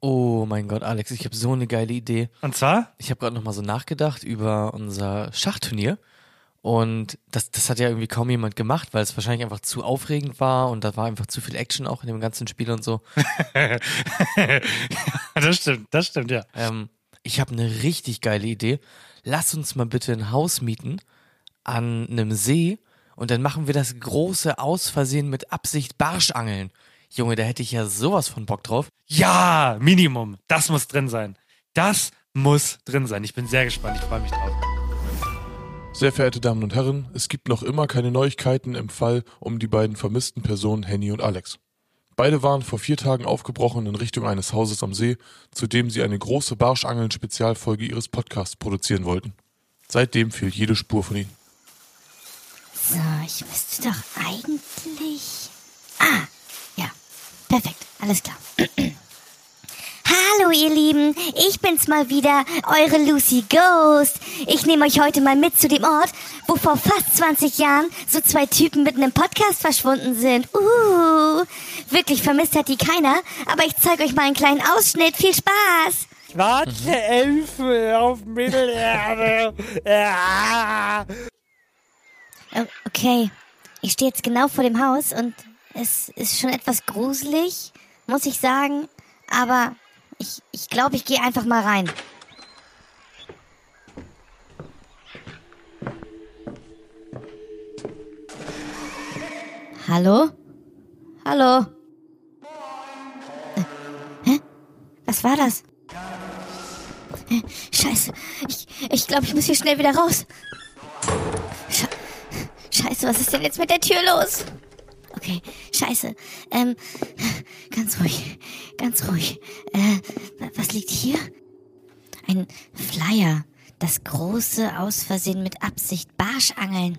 Oh mein Gott, Alex, ich habe so eine geile Idee. Und zwar? Ich habe gerade noch mal so nachgedacht über unser Schachturnier. Und das, das hat ja irgendwie kaum jemand gemacht, weil es wahrscheinlich einfach zu aufregend war und da war einfach zu viel Action auch in dem ganzen Spiel und so. das stimmt, das stimmt, ja. Ähm, ich habe eine richtig geile Idee. Lass uns mal bitte ein Haus mieten an einem See und dann machen wir das große Ausversehen mit Absicht Barschangeln. Junge, da hätte ich ja sowas von Bock drauf. Ja, Minimum. Das muss drin sein. Das muss drin sein. Ich bin sehr gespannt. Ich freue mich drauf. Sehr verehrte Damen und Herren, es gibt noch immer keine Neuigkeiten im Fall um die beiden vermissten Personen Henny und Alex. Beide waren vor vier Tagen aufgebrochen in Richtung eines Hauses am See, zu dem sie eine große Barschangeln-Spezialfolge ihres Podcasts produzieren wollten. Seitdem fehlt jede Spur von ihnen. So, ich müsste doch eigentlich. Ah. Perfekt, alles klar. Hallo ihr Lieben, ich bin's mal wieder, eure Lucy Ghost. Ich nehme euch heute mal mit zu dem Ort, wo vor fast 20 Jahren so zwei Typen mit einem Podcast verschwunden sind. Uh, wirklich vermisst hat die keiner, aber ich zeige euch mal einen kleinen Ausschnitt. Viel Spaß! Schwarze Elfe auf Mittelerde. Ja. Oh, Okay, ich stehe jetzt genau vor dem Haus und es ist schon etwas gruselig, muss ich sagen. Aber ich, ich glaube, ich gehe einfach mal rein. Hallo? Hallo? Äh, Hä? Was war das? Äh, Scheiße, ich, ich glaube, ich muss hier schnell wieder raus. Sche Scheiße, was ist denn jetzt mit der Tür los? Okay, scheiße. Ähm, ganz ruhig, ganz ruhig. Äh, wa- was liegt hier? Ein Flyer. Das große Ausversehen mit Absicht Barschangeln.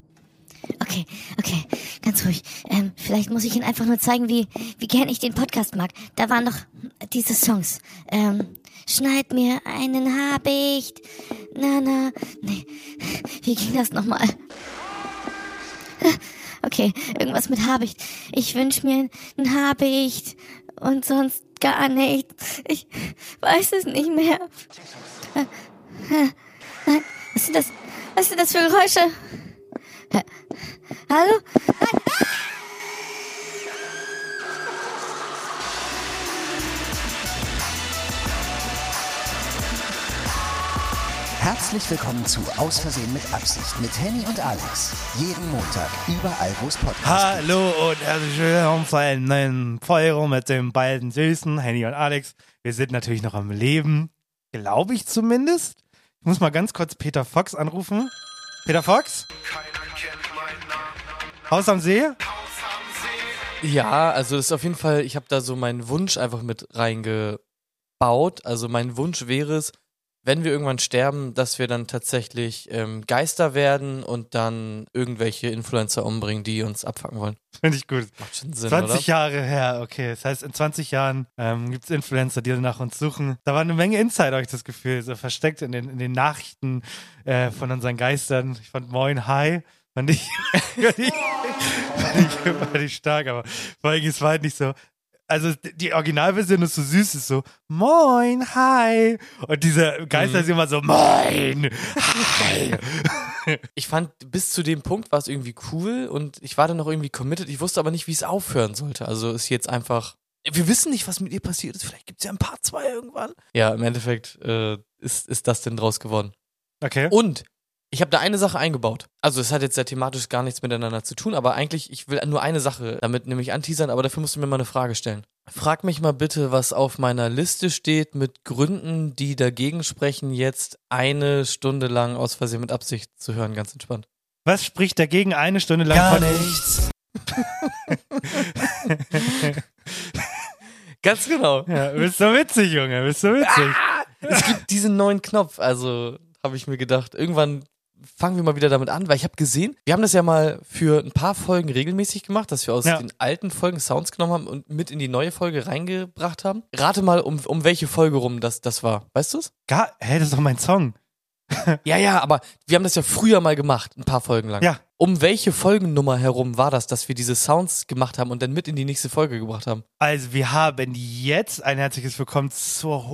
Okay, okay, ganz ruhig. Ähm, vielleicht muss ich Ihnen einfach nur zeigen, wie, wie gern ich den Podcast mag. Da waren noch diese Songs. Ähm, schneid mir einen Habicht. Na, na. Nee. Wie ging das nochmal? Okay, irgendwas mit Habicht. Ich wünsch mir ein Habicht und sonst gar nichts. Ich weiß es nicht mehr. Nein, was sind das? Was sind das für Geräusche? Hallo? Nein. Herzlich willkommen zu Aus Versehen mit Absicht mit Henny und Alex. Jeden Montag, überall wo es Podcasts. Hallo und herzlich willkommen zu einer neuen Folge mit den beiden Süßen, Henny und Alex. Wir sind natürlich noch am Leben. Glaube ich zumindest. Ich muss mal ganz kurz Peter Fox anrufen. Peter Fox? Haus am See? Ja, also das ist auf jeden Fall, ich habe da so meinen Wunsch einfach mit reingebaut. Also mein Wunsch wäre es, wenn wir irgendwann sterben, dass wir dann tatsächlich ähm, Geister werden und dann irgendwelche Influencer umbringen, die uns abfacken wollen. Finde ich gut. Macht schon Sinn, 20 oder? Jahre her, okay. Das heißt, in 20 Jahren ähm, gibt es Influencer, die nach uns suchen. Da war eine Menge Insider, habe ich das Gefühl, so versteckt in den, in den Nachrichten äh, von unseren Geistern. Ich fand Moin, Hi, fand ich, fand ich, fand ich, fand ich stark, aber vor allem, es war halt nicht so. Also die Originalversion ist so süß, ist so Moin, Hi. Und diese Geister Mhm. sind immer so Moin, Hi. Ich fand, bis zu dem Punkt war es irgendwie cool und ich war dann noch irgendwie committed. Ich wusste aber nicht, wie es aufhören sollte. Also ist jetzt einfach. Wir wissen nicht, was mit ihr passiert ist. Vielleicht gibt es ja ein Part 2 irgendwann. Ja, im Endeffekt äh, ist, ist das denn draus geworden. Okay. Und ich habe da eine Sache eingebaut. Also es hat jetzt ja thematisch gar nichts miteinander zu tun, aber eigentlich, ich will nur eine Sache damit nämlich anteasern, aber dafür musst du mir mal eine Frage stellen. Frag mich mal bitte, was auf meiner Liste steht mit Gründen, die dagegen sprechen, jetzt eine Stunde lang aus Versehen mit Absicht zu hören, ganz entspannt. Was spricht dagegen, eine Stunde lang Gar von nichts. Ganz genau. Ja, bist so witzig, Junge, bist so witzig. Es gibt diesen neuen Knopf, also habe ich mir gedacht, irgendwann fangen wir mal wieder damit an, weil ich habe gesehen, wir haben das ja mal für ein paar Folgen regelmäßig gemacht, dass wir aus Ja. den alten Folgen Sounds genommen haben und mit in die neue Folge reingebracht haben. Rate mal, um, um welche Folge rum das, das war. Weißt du's? Gar, hä, das ist doch mein Song. Ja, ja, aber wir haben das ja früher mal gemacht, ein paar Folgen lang. Ja. Um welche Folgennummer herum war das, dass wir diese Sounds gemacht haben und dann mit in die nächste Folge gebracht haben? Also, wir haben jetzt ein herzliches Willkommen zur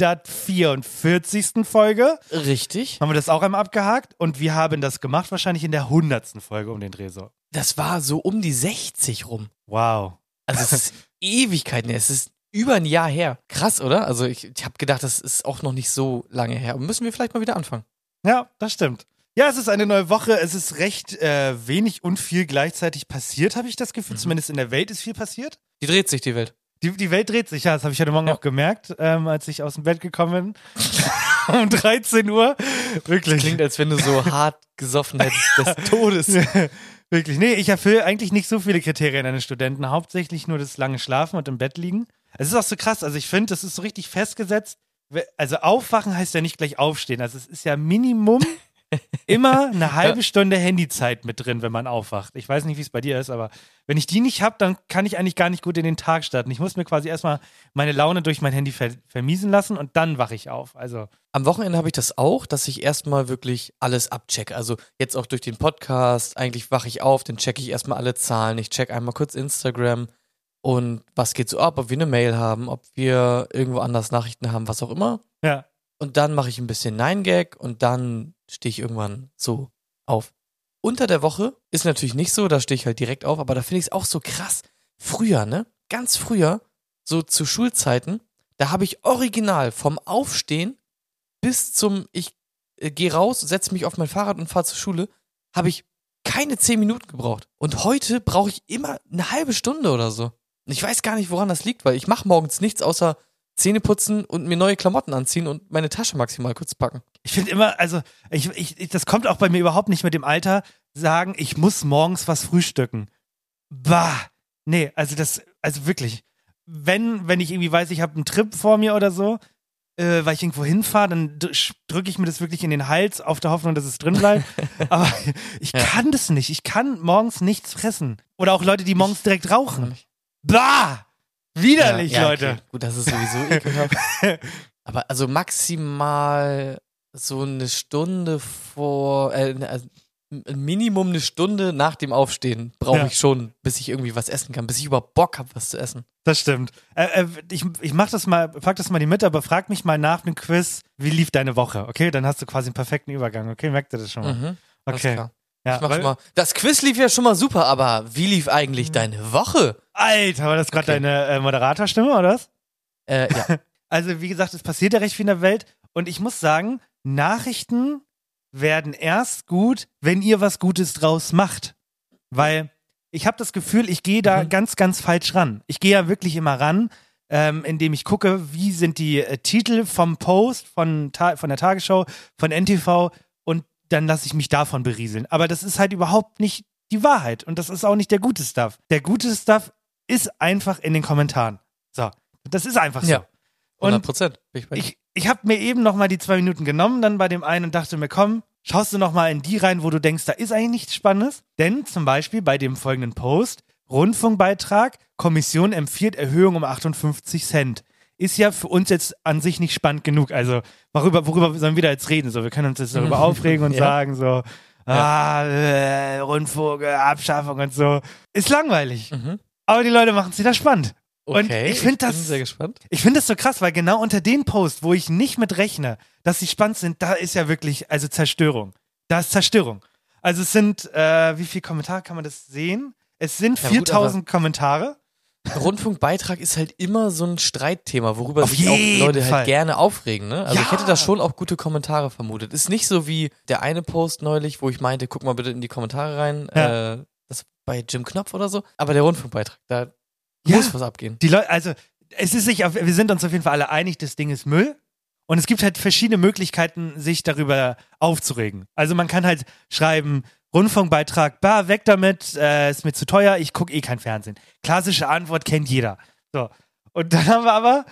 144. Folge. Richtig. Haben wir das auch einmal abgehakt und wir haben das gemacht wahrscheinlich in der 100. Folge um den Dreh so. Das war so um die 60 rum. Wow. Also es ist Ewigkeiten her. Es ist über ein Jahr her. Krass, oder? Also ich, ich habe gedacht, das ist auch noch nicht so lange her. Müssen wir vielleicht mal wieder anfangen. Ja, das stimmt. Ja, es ist eine neue Woche. Es ist recht äh, wenig und viel gleichzeitig passiert, habe ich das Gefühl. Zumindest in der Welt ist viel passiert. Die dreht sich, die Welt. Die, die Welt dreht sich, ja, das habe ich heute Morgen Ja. auch gemerkt, ähm, als ich aus dem Bett gekommen bin. um 13 Uhr. Wirklich. Klingt, als wenn du so hart gesoffen hättest des Todes. Wirklich. Nee, ich erfülle eigentlich nicht so viele Kriterien eines Studenten. Hauptsächlich nur das lange Schlafen und im Bett liegen. Es ist auch so krass. Also ich finde, das ist so richtig festgesetzt. Also aufwachen heißt ja nicht gleich aufstehen. Also es ist ja Minimum immer eine halbe Stunde Handyzeit mit drin, wenn man aufwacht. Ich weiß nicht, wie es bei dir ist, aber wenn ich die nicht habe, dann kann ich eigentlich gar nicht gut in den Tag starten. Ich muss mir quasi erstmal meine Laune durch mein Handy ver vermiesen lassen und dann wache ich auf. Also Am Wochenende habe ich das auch, dass ich erstmal wirklich alles abchecke. Also jetzt auch durch den Podcast. Eigentlich wache ich auf, dann checke ich erstmal alle Zahlen. Ich check einmal kurz Instagram und was geht so ab, ob wir eine Mail haben, ob wir irgendwo anders Nachrichten haben, was auch immer. ja, Und dann mache ich ein bisschen Nine-Gag und dann stehe ich irgendwann so auf. Unter der Woche ist natürlich nicht so, da stehe ich halt direkt auf, aber da finde ich es auch so krass. Früher, ne? Ganz früher, so zu Schulzeiten, da habe ich original vom Aufstehen bis zum ich äh, gehe raus, setze mich auf mein Fahrrad und fahre zur Schule, habe ich keine zehn Minuten gebraucht. Und heute brauche ich immer eine halbe Stunde oder so. Ich weiß gar nicht, woran das liegt, weil ich mache morgens nichts außer Zähne putzen und mir neue Klamotten anziehen und meine Tasche maximal kurz packen. Ich finde immer, also ich, ich, ich, das kommt auch bei mir überhaupt nicht mit dem Alter, sagen, ich muss morgens was frühstücken. Bah, nee, also das, also wirklich. Wenn, wenn ich irgendwie weiß, ich habe einen Trip vor mir oder so, äh, weil ich irgendwo hinfahre, dann drücke ich mir das wirklich in den Hals, auf der Hoffnung, dass es drin bleibt. Aber ich Ja. kann das nicht. Ich kann morgens nichts fressen. Oder auch Leute, die morgens direkt rauchen. Bah! Widerlich, Ja, ja, Leute. Okay. Gut, das ist sowieso ekelhaft. Aber also maximal so eine Stunde vor, äh, also Minimum eine Stunde nach dem Aufstehen brauche Ja. ich schon, bis ich irgendwie was essen kann, bis ich überhaupt Bock habe, was zu essen. Das stimmt. Äh, äh, ich ich mach das mal, pack das mal die mit, aber frag mich mal nach dem Quiz, wie lief deine Woche? Okay, dann hast du quasi einen perfekten Übergang. Okay, merkt ihr das schon mal? Mhm, okay. Ja, Ich mach's mal. Das Quiz lief ja schon mal super, aber wie lief eigentlich deine Woche? Alter, war das gerade Okay. deine äh, Moderatorstimme oder was? Äh, ja. Also, wie gesagt, es passiert ja recht viel in der Welt. Und ich muss sagen, Nachrichten werden erst gut, wenn ihr was Gutes draus macht. Weil ich habe das Gefühl, ich gehe da Mhm. ganz, ganz falsch ran. Ich gehe ja wirklich immer ran, ähm, indem ich gucke, wie sind die äh, Titel vom Post, von, Ta von der Tagesschau, von NTV dann lasse ich mich davon berieseln. Aber das ist halt überhaupt nicht die Wahrheit und das ist auch nicht der gute Stuff. Der gute Stuff ist einfach in den Kommentaren. So, das ist einfach so. Ja. 100 Und Prozent. Ich, ich, ich habe mir eben noch mal die zwei Minuten genommen, dann bei dem einen und dachte mir, komm, schaust du noch mal in die rein, wo du denkst, da ist eigentlich nichts Spannendes. Denn zum Beispiel bei dem folgenden Post, Rundfunkbeitrag, Kommission empfiehlt Erhöhung um 58 Cent. Ist ja für uns jetzt an sich nicht spannend genug. Also, worüber, worüber sollen wir da jetzt reden? So, wir können uns jetzt darüber aufregen und Ja. sagen so, ah, äh, äh, Abschaffung und so. Ist langweilig. Mhm. Aber die Leute machen es wieder spannend. Und Okay, ich finde bin das, sehr gespannt. ich finde das so krass, weil genau unter den Post, wo ich nicht mit rechne, dass sie spannend sind, da ist ja wirklich, also Zerstörung. Da ist Zerstörung. Also es sind, äh, wie viele Kommentare kann man das sehen? Es sind Ja, gut, 4000 Kommentare. Rundfunkbeitrag ist halt immer so ein Streitthema, worüber Auf sich auch Leute Fall. halt gerne aufregen. Ne? Also Ja. ich hätte da schon auch gute Kommentare vermutet. Ist nicht so wie der eine Post neulich, wo ich meinte, guck mal bitte in die Kommentare rein. Ja. Äh, das bei Jim Knopf oder so. Aber der Rundfunkbeitrag, da Ja. muss was abgehen. Die Leute, also es ist sich, auf, wir sind uns auf jeden Fall alle einig, das Ding ist Müll. Und es gibt halt verschiedene Möglichkeiten, sich darüber aufzuregen. Also man kann halt schreiben, Rundfunkbeitrag, bah, weg damit, äh, ist mir zu teuer, ich gucke eh kein Fernsehen. Klassische Antwort kennt jeder. So. Und dann haben wir aber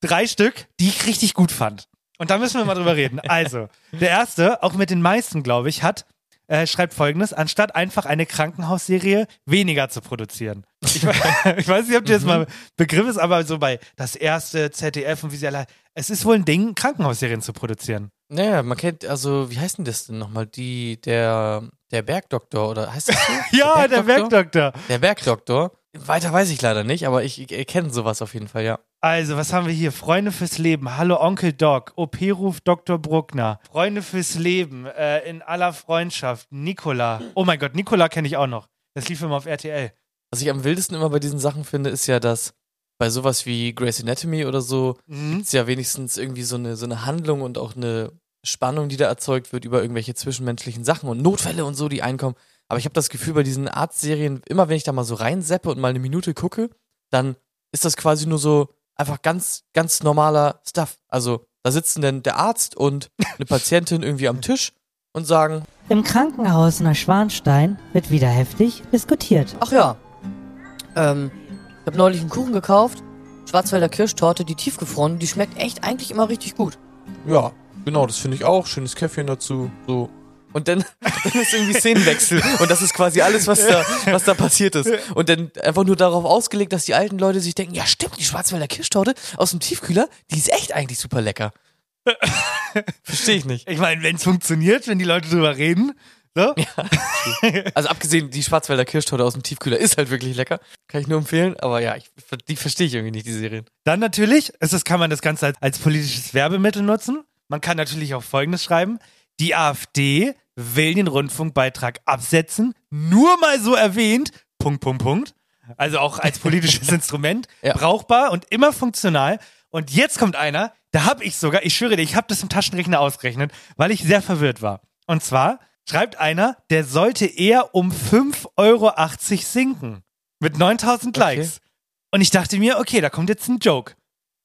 drei Stück, die ich richtig gut fand. Und da müssen wir mal drüber reden. Also, der erste, auch mit den meisten, glaube ich, hat äh, schreibt folgendes, anstatt einfach eine Krankenhausserie weniger zu produzieren. Ich, ich weiß nicht, ob das mal Begriff ist, aber so bei das erste ZDF und wie sie alle, es ist wohl ein Ding, Krankenhausserien zu produzieren. Naja, man kennt, also, wie heißt denn das denn nochmal? Die, der, der Bergdoktor, oder heißt das so? Ja, der Bergdoktor. Der Bergdoktor. Weiter weiß ich leider nicht, aber ich, ich kenne sowas auf jeden Fall, ja. Also, was haben wir hier? Freunde fürs Leben. Hallo Onkel Doc. OP-Ruf Dr. Bruckner. Freunde fürs Leben. Äh, in aller Freundschaft. Nikola. Oh mein Gott, Nikola kenne ich auch noch. Das lief immer auf RTL. Was ich am wildesten immer bei diesen Sachen finde, ist ja, dass bei sowas wie Grey's Anatomy oder so Mhm. ist ja wenigstens irgendwie so eine, so eine Handlung und auch eine Spannung, die da erzeugt wird über irgendwelche zwischenmenschlichen Sachen und Notfälle und so, die einkommen. Aber ich habe das Gefühl, bei diesen Arztserien, immer wenn ich da mal so reinseppe und mal eine Minute gucke, dann ist das quasi nur so einfach ganz, ganz normaler Stuff. Also da sitzen dann der Arzt und eine Patientin irgendwie am Tisch und sagen, Im Krankenhaus Neuschwanstein wird wieder heftig diskutiert. Ach ja. Ähm, ich habe neulich einen Kuchen gekauft. Schwarzwälder Kirschtorte, die tiefgefroren. Die schmeckt echt eigentlich immer richtig gut. Ja, genau, das finde ich auch. Schönes Käffchen dazu. So. Und dann, dann ist irgendwie Szenenwechsel. Und das ist quasi alles, was da, was da passiert ist. Und dann einfach nur darauf ausgelegt, dass die alten Leute sich denken, ja stimmt, die Schwarzwälder Kirschtorte aus dem Tiefkühler, die ist echt eigentlich super lecker. Verstehe ich nicht. Ich meine, wenn es funktioniert, wenn die Leute drüber reden. So? Also abgesehen, die Schwarzwälder Kirschtorte aus dem Tiefkühler ist halt wirklich lecker. Kann ich nur empfehlen. Aber ja, ich, die verstehe ich irgendwie nicht, die Serien. Dann natürlich, ist das, kann man das Ganze als, als politisches Werbemittel nutzen. Man kann natürlich auch Folgendes schreiben. Die AfD will den Rundfunkbeitrag absetzen. Nur mal so erwähnt. Punkt, Punkt, Punkt. Also auch als politisches Instrument. Ja. Brauchbar und immer funktional. Und jetzt kommt einer, da habe ich sogar, ich schwöre dir, ich habe das im Taschenrechner ausgerechnet, weil ich sehr verwirrt war. Und zwar schreibt einer, der sollte eher um 5,80 Euro sinken. Mit 9000 Likes. Und ich dachte mir, okay, da kommt jetzt ein Joke.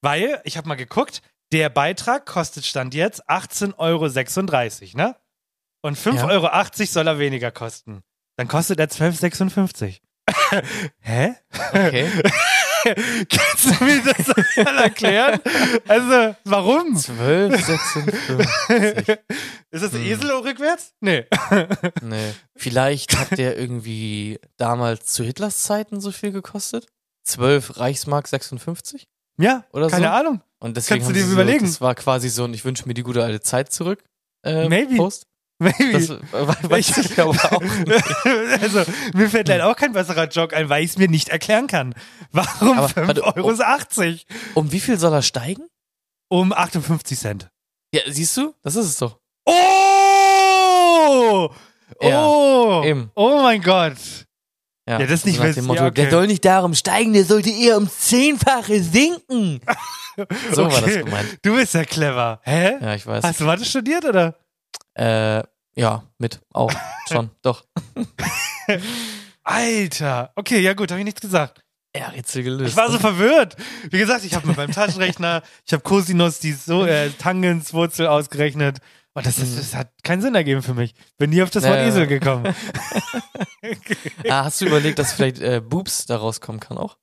Weil, ich habe mal geguckt, der Beitrag kostet Stand jetzt 18,36 Euro, ne? Und 5,80 Ja. Euro soll er weniger kosten. Dann kostet er 12,56. Hä? Okay. Kannst du mir das mal erklären? Also, warum? 12, 56. Ist das Hm. Esel rückwärts? Nee. Nee. Vielleicht hat der irgendwie damals zu Hitlers Zeiten so viel gekostet? 12 Reichsmark 56? Ja, Oder keine so? Ahnung. Und deswegen Kannst du dir sie überlegen. So, das war quasi so ein Ich wünsche mir die gute alte Zeit zurück. Äh, Maybe. Post. Maybe. Das äh, weiß ich aber auch nicht. also, mir fällt leider auch kein besserer Joke ein, weil ich es mir nicht erklären kann. Warum Aber, 5,80 warte, Euro? Um wie viel soll er steigen? Um 58 Cent. Ja, siehst du? Das ist es doch. Oh! Ja, Oh! eben. Oh mein Gott. Ja, Ja, das ist nicht so nach wissen. Motto, Ja, okay. der soll nicht darum steigen, der sollte eher um Zehnfache sinken. So war das Okay. gemeint. Du bist ja clever. Hä? Ja, ich weiß. Hast du Mathe studiert oder? Äh, ja, mit. Auch. Schon. Doch. Alter. Okay, ja gut, habe ich nichts gesagt. Ja, Rätsel gelöst. Ich war so verwirrt. Wie gesagt, ich habe mit meinem Taschenrechner, ich habe Cosinus, die so äh, Tangenswurzel ausgerechnet. Und das, ist, das hat keinen Sinn ergeben für mich. Bin nie auf das Wort Ja, ja. Esel gekommen. Ah, hast du überlegt, dass vielleicht äh, Boobs da rauskommen kann auch?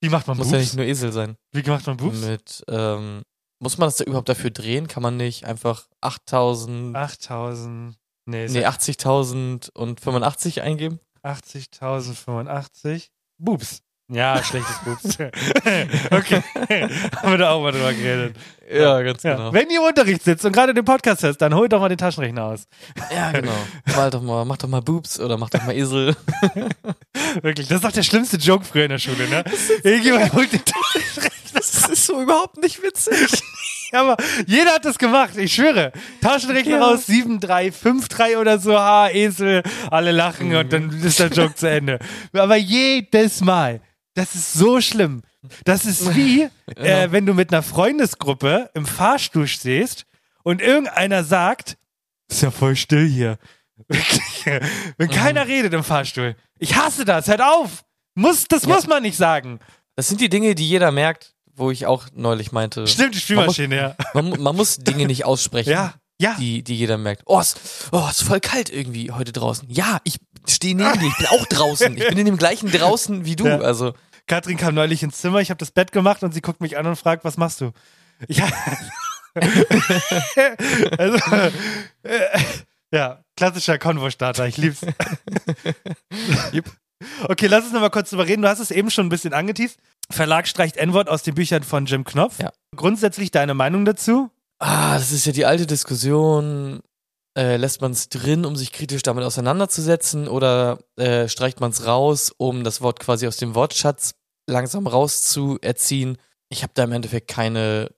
Wie macht man Muss ja Boobs? nicht nur Esel sein. Wie macht man Boobs? Mit, ähm, muss man das da überhaupt dafür drehen? Kann man nicht einfach 8000, 8000. Nee, nee, 80.000 und 85 eingeben? 80.085. Boobs. Ja, schlechtes Boobs. okay. Haben wir da auch mal drüber geredet. Ja, ganz Ja. genau. Wenn ihr im Unterricht sitzt und gerade den Podcast hört, dann holt doch mal den Taschenrechner aus. Ja, genau. Mal doch mal, mach doch mal Boobs oder mach doch mal Esel. Wirklich, das ist doch der schlimmste Joke früher in der Schule, ne? Irgendjemand holt den Taschenrechner. Das ist so überhaupt nicht witzig. Aber jeder hat das gemacht, ich schwöre. Taschenrechner Ja. raus, 7, 3, 5, 3 oder so, ha, Esel, alle lachen und dann ist der Joke zu Ende. Aber jedes Mal. Das ist so schlimm. Das ist wie, äh, wenn du mit einer Freundesgruppe im Fahrstuhl stehst und irgendeiner sagt, ist ja voll still hier. Wenn keiner redet im Fahrstuhl. Ich hasse das, hört auf. Muss, das Ja. muss man nicht sagen. Das sind die Dinge, die jeder merkt, wo ich auch neulich meinte. Stimmt, die Spülmaschine, ja. Man, man muss Dinge nicht aussprechen. Ja, ja. Die, die jeder merkt. Oh, es oh, es ist voll kalt irgendwie heute draußen. Ja, ich stehe neben dir. Ich bin auch draußen. Ich bin in dem gleichen draußen wie du. Ja. Also, Katrin kam neulich ins Zimmer, ich habe das Bett gemacht und sie guckt mich an und fragt, was machst du? Ich, also, äh, ja, klassischer Konvo-Starter, ich lieb's. Okay, lass uns nochmal kurz drüber reden. Du hast es eben schon ein bisschen angeteased. Verlag streicht N-Wort aus den Büchern von Jim Knopf. Ja. Grundsätzlich deine Meinung dazu? Ah, das ist ja die alte Diskussion. Äh, lässt man es drin, um sich kritisch damit auseinanderzusetzen, oder äh, streicht man es raus, um das Wort quasi aus dem Wortschatz langsam rauszuerziehen? Ich habe da im Endeffekt keine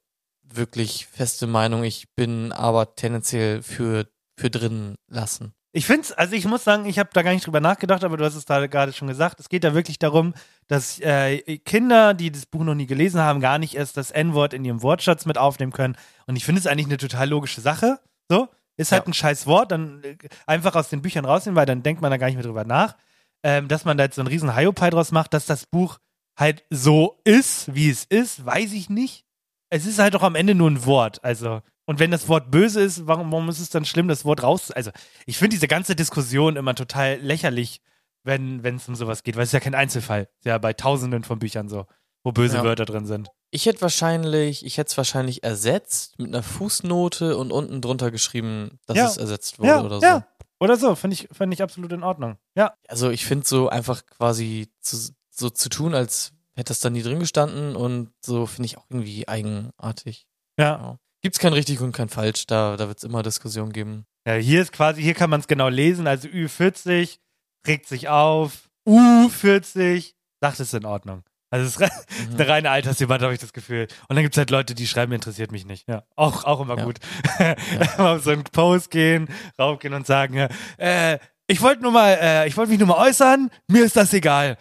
wirklich feste Meinung. Ich bin aber tendenziell für, für drin lassen. Ich finde also ich muss sagen, ich habe da gar nicht drüber nachgedacht, aber du hast es da gerade schon gesagt. Es geht da wirklich darum, dass äh, Kinder, die das Buch noch nie gelesen haben, gar nicht erst das N-Wort in ihrem Wortschatz mit aufnehmen können. Und ich finde es eigentlich eine total logische Sache. So, ist halt Ja. ein scheiß Wort, dann äh, einfach aus den Büchern rausnehmen, weil dann denkt man da gar nicht mehr drüber nach. Ähm, dass man da jetzt so einen riesen Hiopai draus macht, dass das Buch halt so ist, wie es ist, weiß ich nicht. Es ist halt doch am Ende nur ein Wort. Also, und wenn das Wort böse ist, warum, warum ist es dann schlimm, das Wort raus? Also, ich finde diese ganze Diskussion immer total lächerlich, wenn es um sowas geht, weil es ist ja kein Einzelfall. Es ist ja bei tausenden von Büchern so, wo böse Ja. Wörter drin sind. Ich hätte wahrscheinlich, ich hätte es wahrscheinlich ersetzt mit einer Fußnote und unten drunter geschrieben, dass Ja. es ersetzt wurde Ja, oder so. ja. Oder so, finde ich, find ich absolut in Ordnung. Ja. Also ich finde so einfach quasi zu, so zu tun, als hätte das da nie drin gestanden und so finde ich auch irgendwie eigenartig. Ja. Gibt's kein richtig und kein falsch, da, da wird es immer Diskussionen geben. ja hier ist quasi, hier kann man es genau lesen. Also Ü40 regt sich auf, U40 sagt es in Ordnung. Also es ist Mhm. eine reine Altersdebatte, habe ich das Gefühl. Und dann gibt es halt Leute, die schreiben, interessiert mich nicht. Ja, auch, auch immer Ja. gut. Mal auf so einen Post gehen, raufgehen und sagen, ja, äh, ich wollte nur mal, äh, ich wollte mich nur mal äußern, mir ist das egal.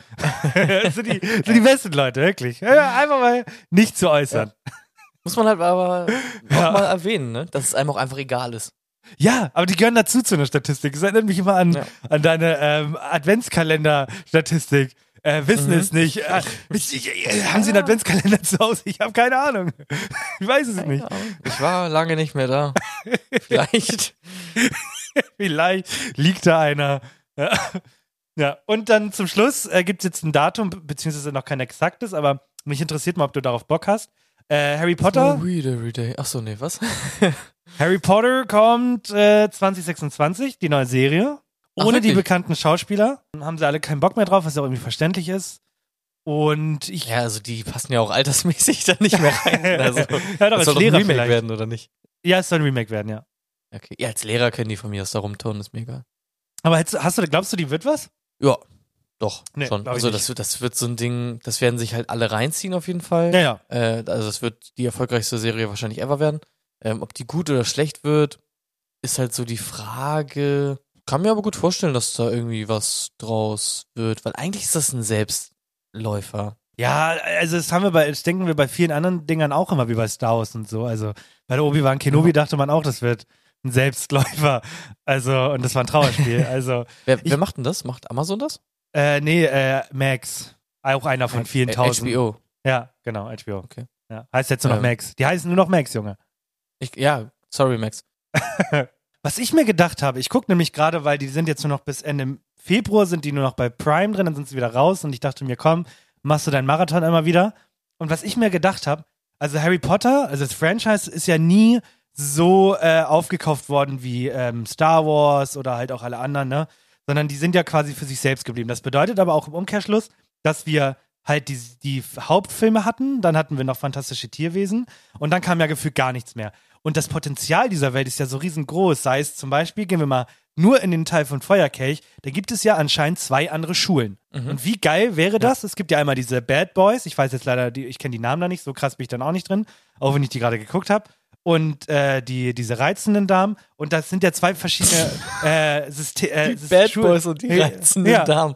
das sind die, das sind die besten Leute, wirklich. Ja, einfach mal nicht zu äußern. Muss man halt aber Ja. auch mal erwähnen, ne? dass es einem auch einfach egal ist. Ja, aber die gehören dazu zu einer Statistik. Das erinnert mich immer an, Ja. an deine ähm, Adventskalender-Statistik. Äh, wissen Mhm. es nicht. Äh, äh, haben Sie einen Adventskalender zu Hause? Ich habe keine Ahnung. Ich weiß es nicht. Ich war lange nicht mehr da. Vielleicht. Vielleicht liegt da einer. Ja. ja. Und dann zum Schluss äh, gibt es jetzt ein Datum, be- beziehungsweise noch kein exaktes, aber mich interessiert mal, ob du darauf Bock hast. Äh, Harry Potter. Read every day. Ach so, nee, was? Harry Potter kommt äh, 2026, die neue Serie. Ach, Ohne die wirklich? bekannten Schauspieler. Haben sie alle keinen Bock mehr drauf, was ja auch irgendwie verständlich ist. Und ich. Ja, also die passen ja auch altersmäßig da nicht mehr rein. Also, ja, doch, das soll doch ein Lehrer Remake vielleicht. werden, oder nicht? Ja, es soll ein Remake werden, ja. Okay. Ja, als Lehrer können die von mir aus da rumturnen, ist mir egal. Aber hast du, glaubst du, die wird was? Ja, doch, Nee, schon. Also das wird, das wird so ein Ding, das werden sich halt alle reinziehen auf jeden Fall. Ja, ja. Äh, also das wird die erfolgreichste Serie wahrscheinlich ever werden. Ähm, ob die gut oder schlecht wird, ist halt so die Frage. Kann mir aber gut vorstellen, dass da irgendwie was draus wird, weil eigentlich ist das ein Selbstläufer. Ja, also das haben wir bei, das denken wir bei vielen anderen Dingern auch immer, wie bei Star Wars und so. Also bei der Obi-Wan Kenobi dachte man auch, das wird ein Selbstläufer. Also, und das war ein Trauerspiel. Also, Wer, Ich- wer macht denn das? Macht Amazon das? Äh, nee, äh, Max. Auch einer von vielen Äh, tausend. HBO. Ja, genau, HBO. Okay. Ja, heißt jetzt nur noch Ähm. Max. Die heißen nur noch Max, Junge. Ich, ja, sorry, Max. Was ich mir gedacht habe, ich gucke nämlich gerade, weil die sind jetzt nur noch bis Ende Februar, sind die nur noch bei Prime drin, dann sind sie wieder raus und ich dachte mir, komm, machst du deinen Marathon immer wieder. Und was ich mir gedacht habe, also Harry Potter, also das Franchise ist ja nie so äh, aufgekauft worden wie ähm, Star Wars oder halt auch alle anderen, ne? Sondern die sind ja quasi für sich selbst geblieben. Das bedeutet aber auch im Umkehrschluss, dass wir halt die, die Hauptfilme hatten, dann hatten wir noch Fantastische Tierwesen und dann kam ja gefühlt gar nichts mehr. Und das Potenzial dieser Welt ist ja so riesengroß. Sei es zum Beispiel, gehen wir mal nur in den Teil von Feuerkelch, da gibt es ja anscheinend zwei andere Schulen. Und wie geil wäre das? Es gibt ja einmal diese Bad Boys, ich weiß jetzt leider, die, ich kenne die Namen da nicht, so krass bin ich dann auch nicht drin, auch wenn ich die gerade geguckt habe. Und äh, die, diese reizenden Damen. Und das sind ja zwei verschiedene äh, Syste äh, Schulen. und die reizenden Ja. Damen.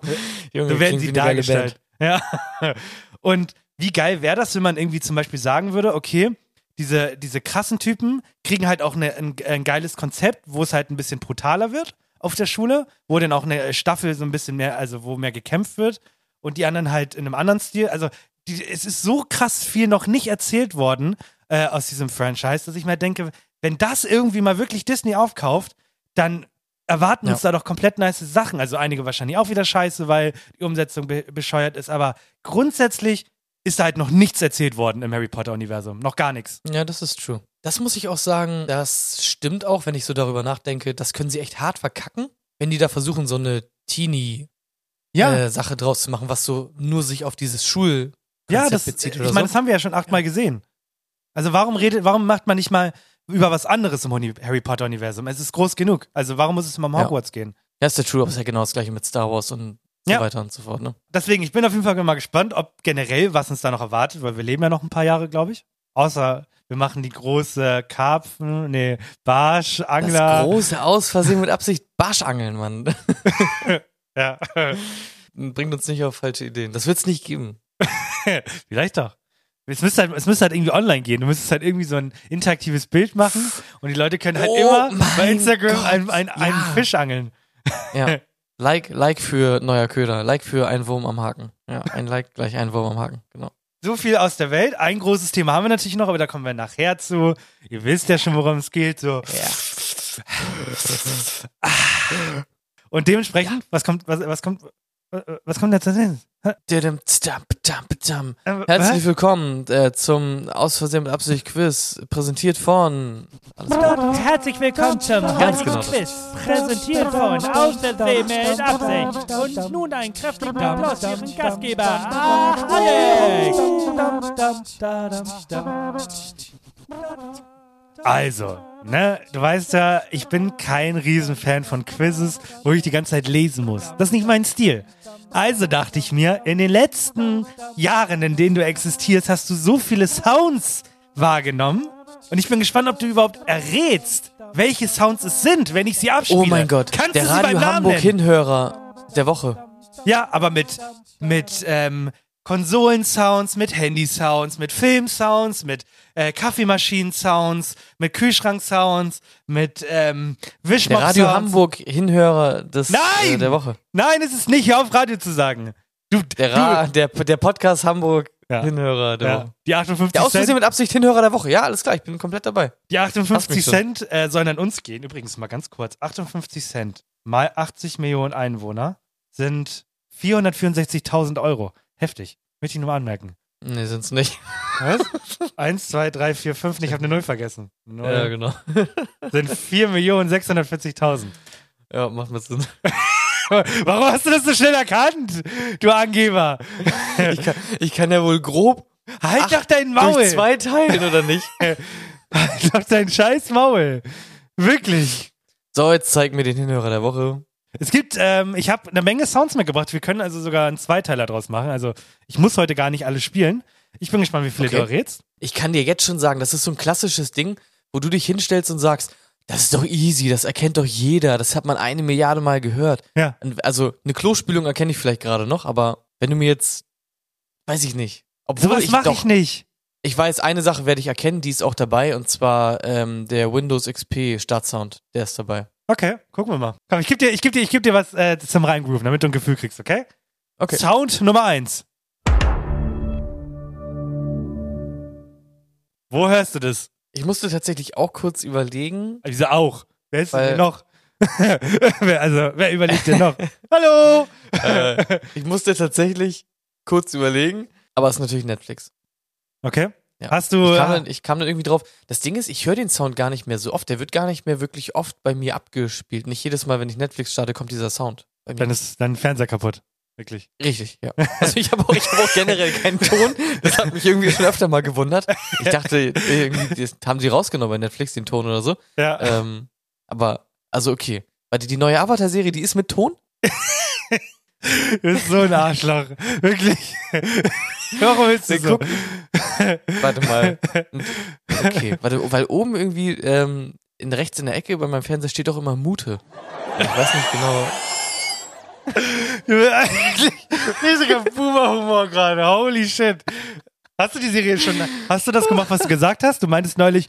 Junge, So werden sie dargestellt. Ja. Und wie geil wäre das, wenn man irgendwie zum Beispiel sagen würde, okay, diese, diese krassen Typen kriegen halt auch eine, ein, ein geiles Konzept, wo es halt ein bisschen brutaler wird auf der Schule, wo dann auch eine Staffel so ein bisschen mehr, also wo mehr gekämpft wird und die anderen halt in einem anderen Stil. Also die, es ist so krass viel noch nicht erzählt worden äh, aus diesem Franchise, dass ich mir denke, wenn das irgendwie mal wirklich Disney aufkauft, dann erwarten Ja. uns da doch komplett nice Sachen. Also einige wahrscheinlich auch wieder scheiße, weil die Umsetzung be bescheuert ist. Aber grundsätzlich ist da halt noch nichts erzählt worden im Harry Potter-Universum. Noch gar nichts. Ja, das ist true. Das muss ich auch sagen, das stimmt auch, wenn ich so darüber nachdenke. Das können sie echt hart verkacken, wenn die da versuchen, so eine Teenie-Sache Ja, draus zu machen, was so nur sich auf dieses Schul ja das, bezieht ich oder meine, so. das haben wir ja schon achtmal gesehen. Also warum redet, warum macht man nicht mal über was anderes im Harry Potter-Universum? Es ist groß genug. Also warum muss es immer um Ja. Hogwarts gehen? Ja, ist ja true, aber ist ja genau das gleiche mit Star Wars und so Ja. weiter und so fort, ne? Deswegen, ich bin auf jeden Fall mal gespannt, ob generell, was uns da noch erwartet, weil wir leben ja noch ein paar Jahre, glaube ich. Außer wir machen die große Karpfen, nee, Barsch, Angler. Das große Aus Versehen mit Absicht Barschangeln, Mann. ja. Bringt uns nicht auf falsche Ideen. Das wird's nicht geben. Vielleicht doch. Es müsste, halt, es müsste halt irgendwie online gehen. Du müsstest halt irgendwie so ein interaktives Bild machen und die Leute können halt Oh immer bei Instagram einen, einen, einen ja. Fisch angeln. Ja. Like, like für neuer Köder. Like für ein Wurm am Haken. Ja, ein Like gleich ein Wurm am Haken. Genau. So viel aus der Welt. Ein großes Thema haben wir natürlich noch, aber da kommen wir nachher zu. Ihr wisst ja schon, worum es geht. So. Und dementsprechend, was kommt, was, was kommt, was, was kommt jetzt tzdam. Äh, Herzlich willkommen äh, zum Aus Versehen mit Absicht Quiz, präsentiert von. Alles klar. Herzlich willkommen zum Ganz genau. Quiz, präsentiert von Aus der See mit Absicht. Und nun ein kräftiger Applaus für Ihren Gastgeber, Alex. Also, ne, du weißt ja, ich bin kein Riesenfan von Quizzes, wo ich die ganze Zeit lesen muss. Das ist nicht mein Stil. Also dachte ich mir, in den letzten Jahren, in denen du existierst, hast du so viele Sounds wahrgenommen. Und ich bin gespannt, ob du überhaupt errätst, welche Sounds es sind, wenn ich sie abspiele. Oh mein Gott, Kannst der du sie beim Radio Namen Hamburg? Hinhörer der Woche. Ja, aber mit, mit ähm, Konsolen-Sounds, mit Handy-Sounds, mit Film-Sounds, mit äh, Kaffeemaschinen-Sounds, mit Kühlschrank-Sounds, mit ähm, Der Wischmopp-Sounds. Radio Hamburg Hinhörer des, Nein! Äh, der Woche. Nein, es ist nicht, hör auf Radio zu sagen. Du, Der, Ra der, der Podcast Hamburg Ja. Hinhörer der ja, Woche. die 58 Der Aus Versehen Cent, mit Absicht Hinhörer der Woche. Ja, alles klar, ich bin komplett dabei. die Hast 58 mich schon. Cent äh, sollen an uns gehen. Übrigens mal ganz kurz, 58 Cent mal 80 Millionen Einwohner sind 464.000 Euro. Heftig. Möchte ich nur mal anmerken. Nee, sind's nicht. Was? Eins, zwei, drei, vier, fünf. Ich habe eine Null vergessen. Null Ja, genau. sind 4.640.000. Ja, macht mir Sinn. Warum hast du das so schnell erkannt, du Angeber? Ich kann, ich kann ja wohl grob Halt Ach, doch dein Maul. durch zwei teilen, oder nicht? Halt doch dein scheiß Maul. Wirklich. So, jetzt zeig mir den Hinhörer der Woche. Es gibt, ähm, ich habe eine Menge Sounds mitgebracht. Wir können also sogar einen Zweiteiler draus machen. Also ich muss heute gar nicht alle spielen. Ich bin gespannt, wie viele Okay. du errätst. Ich kann dir jetzt schon sagen, das ist so ein klassisches Ding, wo du dich hinstellst und sagst, das ist doch easy, das erkennt doch jeder, das hat man eine Milliarde Mal gehört. Ja. Also eine Klospülung erkenne ich vielleicht gerade noch, aber wenn du mir jetzt, weiß ich nicht. Obwohl Sowas ich mache ich nicht. ich weiß, eine Sache werde ich erkennen, die ist auch dabei und zwar ähm, der Windows XP Startsound, der ist dabei. Okay, gucken wir mal. Komm, ich geb dir, ich geb dir, ich geb dir was äh, zum Reingrooven, damit du ein Gefühl kriegst, okay? Okay. Sound Nummer eins. Wo hörst du das? Ich musste tatsächlich auch kurz überlegen. Diese auch. Wer ist denn noch? wer, also, wer überlegt denn noch? Hallo! äh, ich musste tatsächlich kurz überlegen, aber es ist natürlich Netflix. Okay. Ja. Hast du. Ich kam, äh, dann, ich kam dann irgendwie drauf. Das Ding ist, ich höre den Sound gar nicht mehr so oft. Der wird gar nicht mehr wirklich oft bei mir abgespielt. Nicht jedes Mal, wenn ich Netflix starte, kommt dieser Sound. Bei mir. dann ist dein Fernseher kaputt. Wirklich. Richtig, ja. Also ich habe auch, ich hab auch generell keinen Ton. Das hat mich irgendwie schon öfter mal gewundert. Ich dachte, irgendwie das haben sie rausgenommen bei Netflix, den Ton oder so. Ja. Ähm, aber, also okay. Die, die neue Avatar-Serie, die ist mit Ton? Du bist so ein Arschloch. Wirklich. Warum willst du Nee, so? guck. Warte mal. Okay, warte, weil oben irgendwie ähm, in rechts in der Ecke bei meinem Fernseher steht doch immer Mute. Ich weiß nicht genau. Du bist eigentlich riesiger Boomer-Humor gerade. Holy shit. Hast du die Serie schon, hast du das gemacht, was du gesagt hast? Du meintest neulich,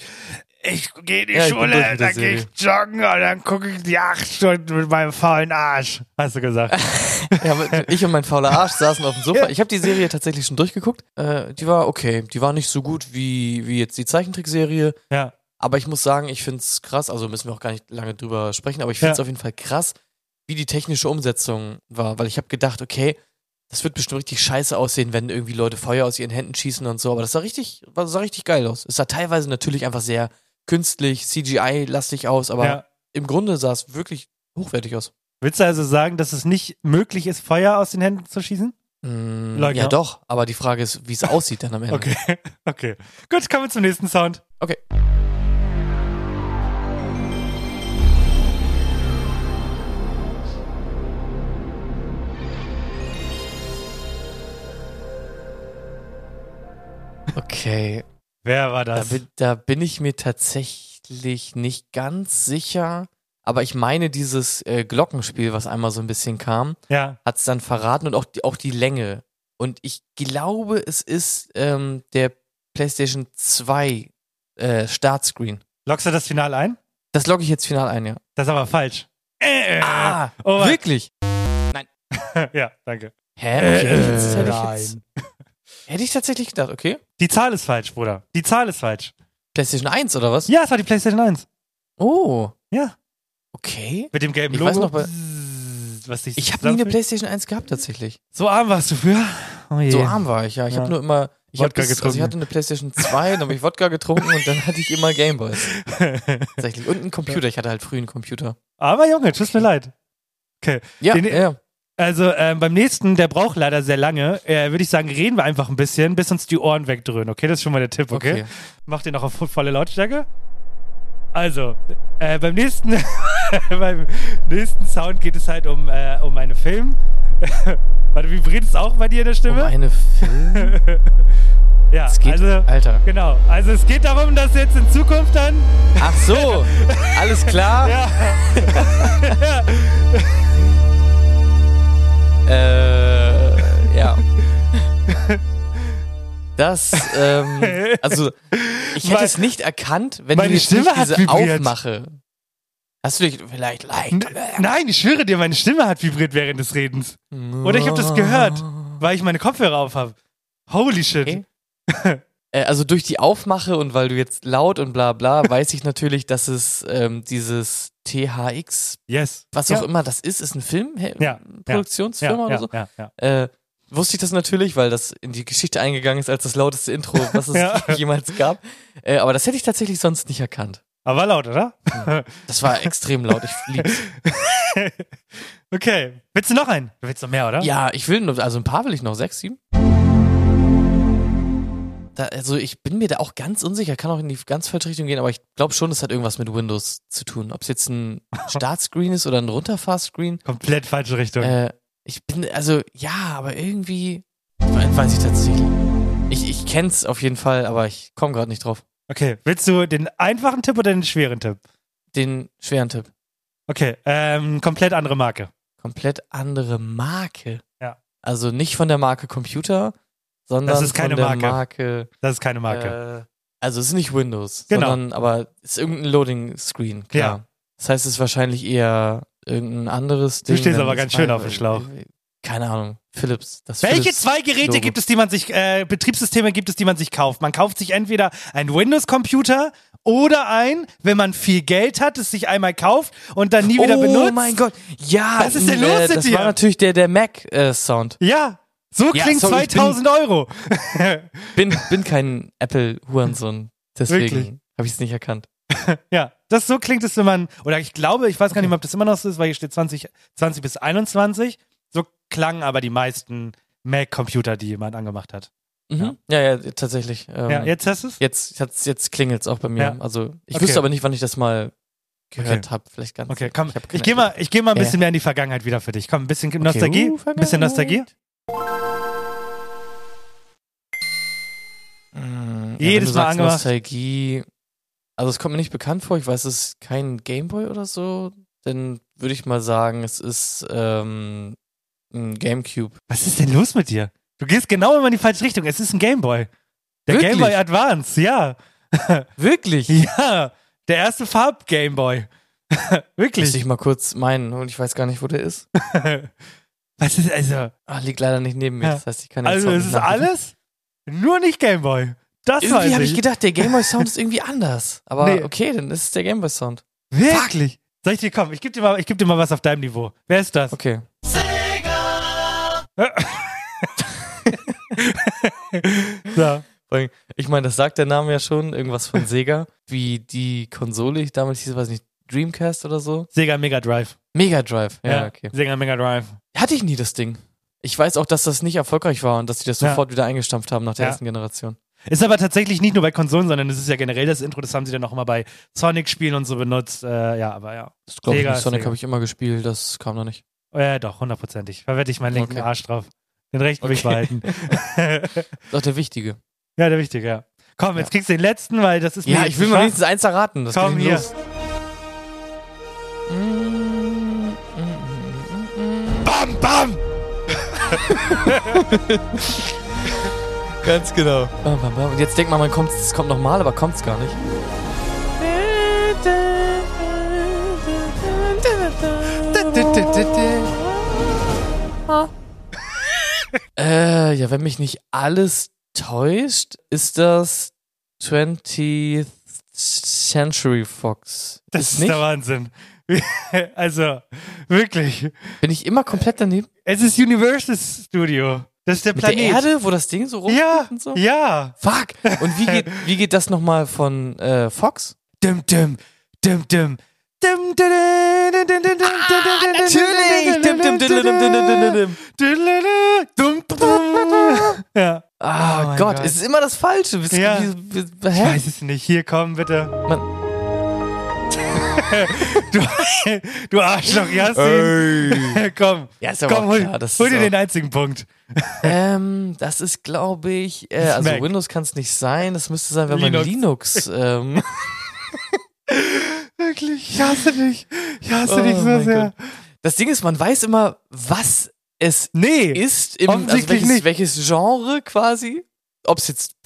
ich gehe in die Ja, Schule, dann gehe ich joggen und dann gucke ich die acht Stunden mit meinem faulen Arsch. Hast du gesagt. Ja, ich und mein fauler Arsch saßen auf dem Sofa. Ich habe die Serie tatsächlich schon durchgeguckt. Äh, die war okay. Die war nicht so gut wie, wie jetzt die Zeichentrickserie. Ja. Aber ich muss sagen, ich find's krass, also müssen wir auch gar nicht lange drüber sprechen, aber ich find's Ja. auf jeden Fall krass, wie die technische Umsetzung war, weil ich habe gedacht, okay, das wird bestimmt richtig scheiße aussehen, wenn irgendwie Leute Feuer aus ihren Händen schießen und so, aber das sah richtig, das sah richtig geil aus. Es sah teilweise natürlich einfach sehr künstlich, CGI-lastig aus, aber Ja. im Grunde sah es wirklich hochwertig aus. Willst du also sagen, dass es nicht möglich ist, Feuer aus den Händen zu schießen? Mm, ja, doch, aber die Frage ist, wie es aussieht dann am Ende. Okay, okay. Gut, kommen wir zum nächsten Sound. Okay. Okay. Wer war Da das? bin, da bin ich mir tatsächlich nicht ganz sicher. Aber ich meine, dieses äh, Glockenspiel, was einmal so ein bisschen kam, ja, hat es dann verraten und auch die, auch die Länge. Und ich glaube, es ist ähm, der PlayStation 2 äh, Startscreen. lockst du das Finale ein? Das logge ich jetzt final ein, ja. Das ist aber falsch. Äh, Ah, oh, wirklich? ja, danke. Hä? Okay, Äh, jetzt hätte, ich nein. jetzt, hätte ich tatsächlich gedacht, okay. Die Zahl ist falsch, Bruder. Die Zahl ist falsch. PlayStation 1 oder was? Ja, es war die PlayStation 1. Oh, Ja. okay. Mit dem gelben Ich Logo. weiß noch, was dich Ich habe nie eine. PlayStation 1 gehabt tatsächlich. So arm warst du früher? Oh. So arm war ich, ja. Ich Ja. habe nur immer. Ich, Wodka bis, also ich getrunken. hatte eine PlayStation 2, dann habe ich Wodka getrunken und dann hatte ich immer Gameboys. Tatsächlich. Und einen Computer. Ich hatte halt früh einen Computer. Aber Junge, tut mir leid. Okay. Ja, Den- ja. Also ähm, beim nächsten, der braucht leider sehr lange, äh, würde ich sagen, reden wir einfach ein bisschen, bis uns die Ohren wegdröhnen. Okay, das ist schon mal der Tipp, okay? Okay. Macht ihr noch auf volle Lautstärke? Also, äh, beim nächsten, beim nächsten Sound geht es halt um, äh, um einen Film. Warte, vibriert es auch bei dir in der Um Stimme? eine Film. ja, Es geht. also, Alter. genau. Also es geht darum, dass jetzt in Zukunft dann, Ach so. Alles klar. ja, Das, ähm, also, ich hätte Weil- es nicht erkannt, wenn meine du jetzt Stimme nicht hat diese vibriert. Aufmache. Hast du dich vielleicht leicht? nein, ich schwöre dir, meine Stimme hat vibriert während des Redens. Oder ich habe das gehört, weil ich meine Kopfhörer auf habe. Holy shit. Okay. Äh, also durch die Aufmache und weil du jetzt laut und bla bla, weiß ich natürlich, dass es ähm, dieses THX, Yes. was ja. auch immer das ist, ist ein Film, Hä- Ja, Produktionsfirma ja, oder ja, so. Ja, ja. Äh, wusste ich das natürlich, weil das in die Geschichte eingegangen ist als das lauteste Intro, was es Ja. jemals gab. Äh, aber das hätte ich tatsächlich sonst nicht erkannt. Aber laut, oder? Das war extrem laut. Ich lieb's. okay. Willst du noch einen? Du willst noch mehr, oder? Ja, ich will, nur- also ein paar will ich noch, sechs, sieben. Da, also ich bin mir da auch ganz unsicher, kann auch in die ganz falsche Richtung gehen, aber ich glaube schon, es hat irgendwas mit Windows zu tun. Ob es jetzt ein Startscreen ist oder ein Runterfahrscreen. Komplett falsche Richtung. Äh, ich bin, also ja, aber irgendwie we- weiß ich tatsächlich. Ich, ich kenn's auf jeden Fall, aber ich komme gerade nicht drauf. Okay. Willst du den einfachen Tipp oder den schweren Tipp? Den schweren Tipp. Okay. Ähm, komplett andere Marke. Komplett andere Marke. Ja. Also nicht von der Marke Computer, sondern Das ist keine von der Marke. Marke Das ist keine Marke. Äh, also es ist nicht Windows, Genau. sondern aber es ist irgendein Loading Screen, klar. Ja. Das heißt, es ist wahrscheinlich eher irgendein anderes Du Ding. stehst wenn aber ganz schön auf dem Schlauch. Keine Ahnung. Philips. Das Welche Philips zwei Geräte Logo. gibt es, die man sich, äh, Betriebssysteme gibt es, die man sich kauft? Man kauft sich entweder einen Windows-Computer oder ein, wenn man viel Geld hat, es sich einmal kauft und dann nie wieder oh benutzt. mein Gott. Ja. Was ist denn äh, los mit Das dir? war natürlich der, der Mac-Sound. Ja, so Ja, klingt sorry, ich bin- 2000 Euro. bin, bin kein Apple-Hurensohn. Deswegen habe ich es nicht erkannt. ja, das so klingt es, wenn man, oder ich glaube, ich weiß gar nicht mehr, ob das immer noch so ist, weil hier steht 20, 20 bis 21. So klangen aber die meisten Mac-Computer, die jemand angemacht hat. Mhm. Ja, ja, tatsächlich. Ähm, ja, jetzt hast du es? Jetzt, jetzt, jetzt klingelt es auch bei mir. Ja. Also ich Okay. wüsste aber nicht, wann ich das mal gehört Okay. habe. Vielleicht ganz. Okay, komm, ich, keine gehe mal, ich geh mal ein Ja. bisschen mehr in die Vergangenheit wieder für dich. Komm, ein bisschen Nostalgie. uh, ein bisschen Nostalgie. Mm, Jedes ja, Mal angemacht. Nostalgie. Also es kommt mir nicht bekannt vor. Ich weiß, es ist kein Gameboy oder so. Dann würde ich mal sagen, es ist ähm, ein Gamecube. Was ist denn los mit dir? Du gehst genau immer in die falsche Richtung. Es ist ein Gameboy. Der Wirklich? Gameboy Advance, ja. Wirklich? Ja, der erste Farb-Gameboy. Wirklich. ich mal kurz meinen und ich weiß gar nicht, wo der ist. Was ist also? Ah, liegt leider nicht neben mir. Ja. Das heißt, ich kann den Also es ist alles nur nicht Gameboy. Das Irgendwie habe ich ich. gedacht, der Gameboy Sound ist irgendwie anders. Aber Nee. okay, dann ist es der Gameboy Sound. Wirklich? Soll ich dir kommen? Ich gebe dir, mal- ich geb dir mal was auf deinem Niveau. Wer ist das? Okay. So. Ich meine, das sagt der Name ja schon, irgendwas von Sega. Wie die Konsole, ich damals hieß, weiß nicht, Dreamcast oder so. Sega Mega Drive. Mega Drive, ja, okay. Sega Mega Drive. Hatte ich nie das Ding. Ich weiß auch, dass das nicht erfolgreich war und dass die das Ja. sofort wieder eingestampft haben nach der Ja. ersten Generation. Ist aber tatsächlich nicht nur bei Konsolen, sondern es ist ja generell das Intro, das haben sie dann auch immer bei Sonic-Spielen und so benutzt. Äh, ja, aber ja. Das glaube ich nicht. Sonic habe ich immer gespielt, das kam noch nicht. Äh, doch, hundertprozentig. Verwette ich meinen linken Okay. Arsch drauf. Den rechten will ich Okay. behalten. Auch der Wichtige. ja, der wichtige, ja. Komm, jetzt kriegst du den letzten, weil das ist Ja, ich will mal wenigstens eins erraten. Das Komm hier. los. Bam, bam! Ganz genau. Und jetzt denkt man, man kommt, es kommt nochmal, aber kommt es gar nicht. Äh, ja, wenn mich nicht alles täuscht, ist das 20th Century Fox. Das ist ist nicht? der Wahnsinn. also, wirklich. Bin ich immer komplett daneben? Es ist Universal Studio. Das ist der Mit Planet. der Erde, wo das Ding so rumfliegt Ja, und so? ja. Fuck. Und wie geht, wie geht das nochmal von äh, Fox? Dum, dum, dum, dum. Dum, dum, dum, dum, dum, dum, dum, dum, natürlich. Dim, dim, dim, dim, dim, dim, dim, dim. Dum, dum. Ja. Ah Oh mein Gott, Gott. es ist immer das Falsche. Bist, Ja. wie, wie, Ich hä? weiß es nicht. Hier, komm, bitte. Man- du, du Arschloch, Jasmin. komm. Ja, Komm, hol, klar. Das hol dir den einzigen Punkt. Ähm, das ist, glaube ich, äh, also Mac. Windows kann es nicht sein. Das müsste sein, wenn man Linux. Linux. ähm, Wirklich, ich hasse dich. Ich hasse Oh dich so sehr. Gott. das Ding ist, man weiß immer, was es Nee. ist, im, also welches, nicht. welches Genre quasi. Ob es jetzt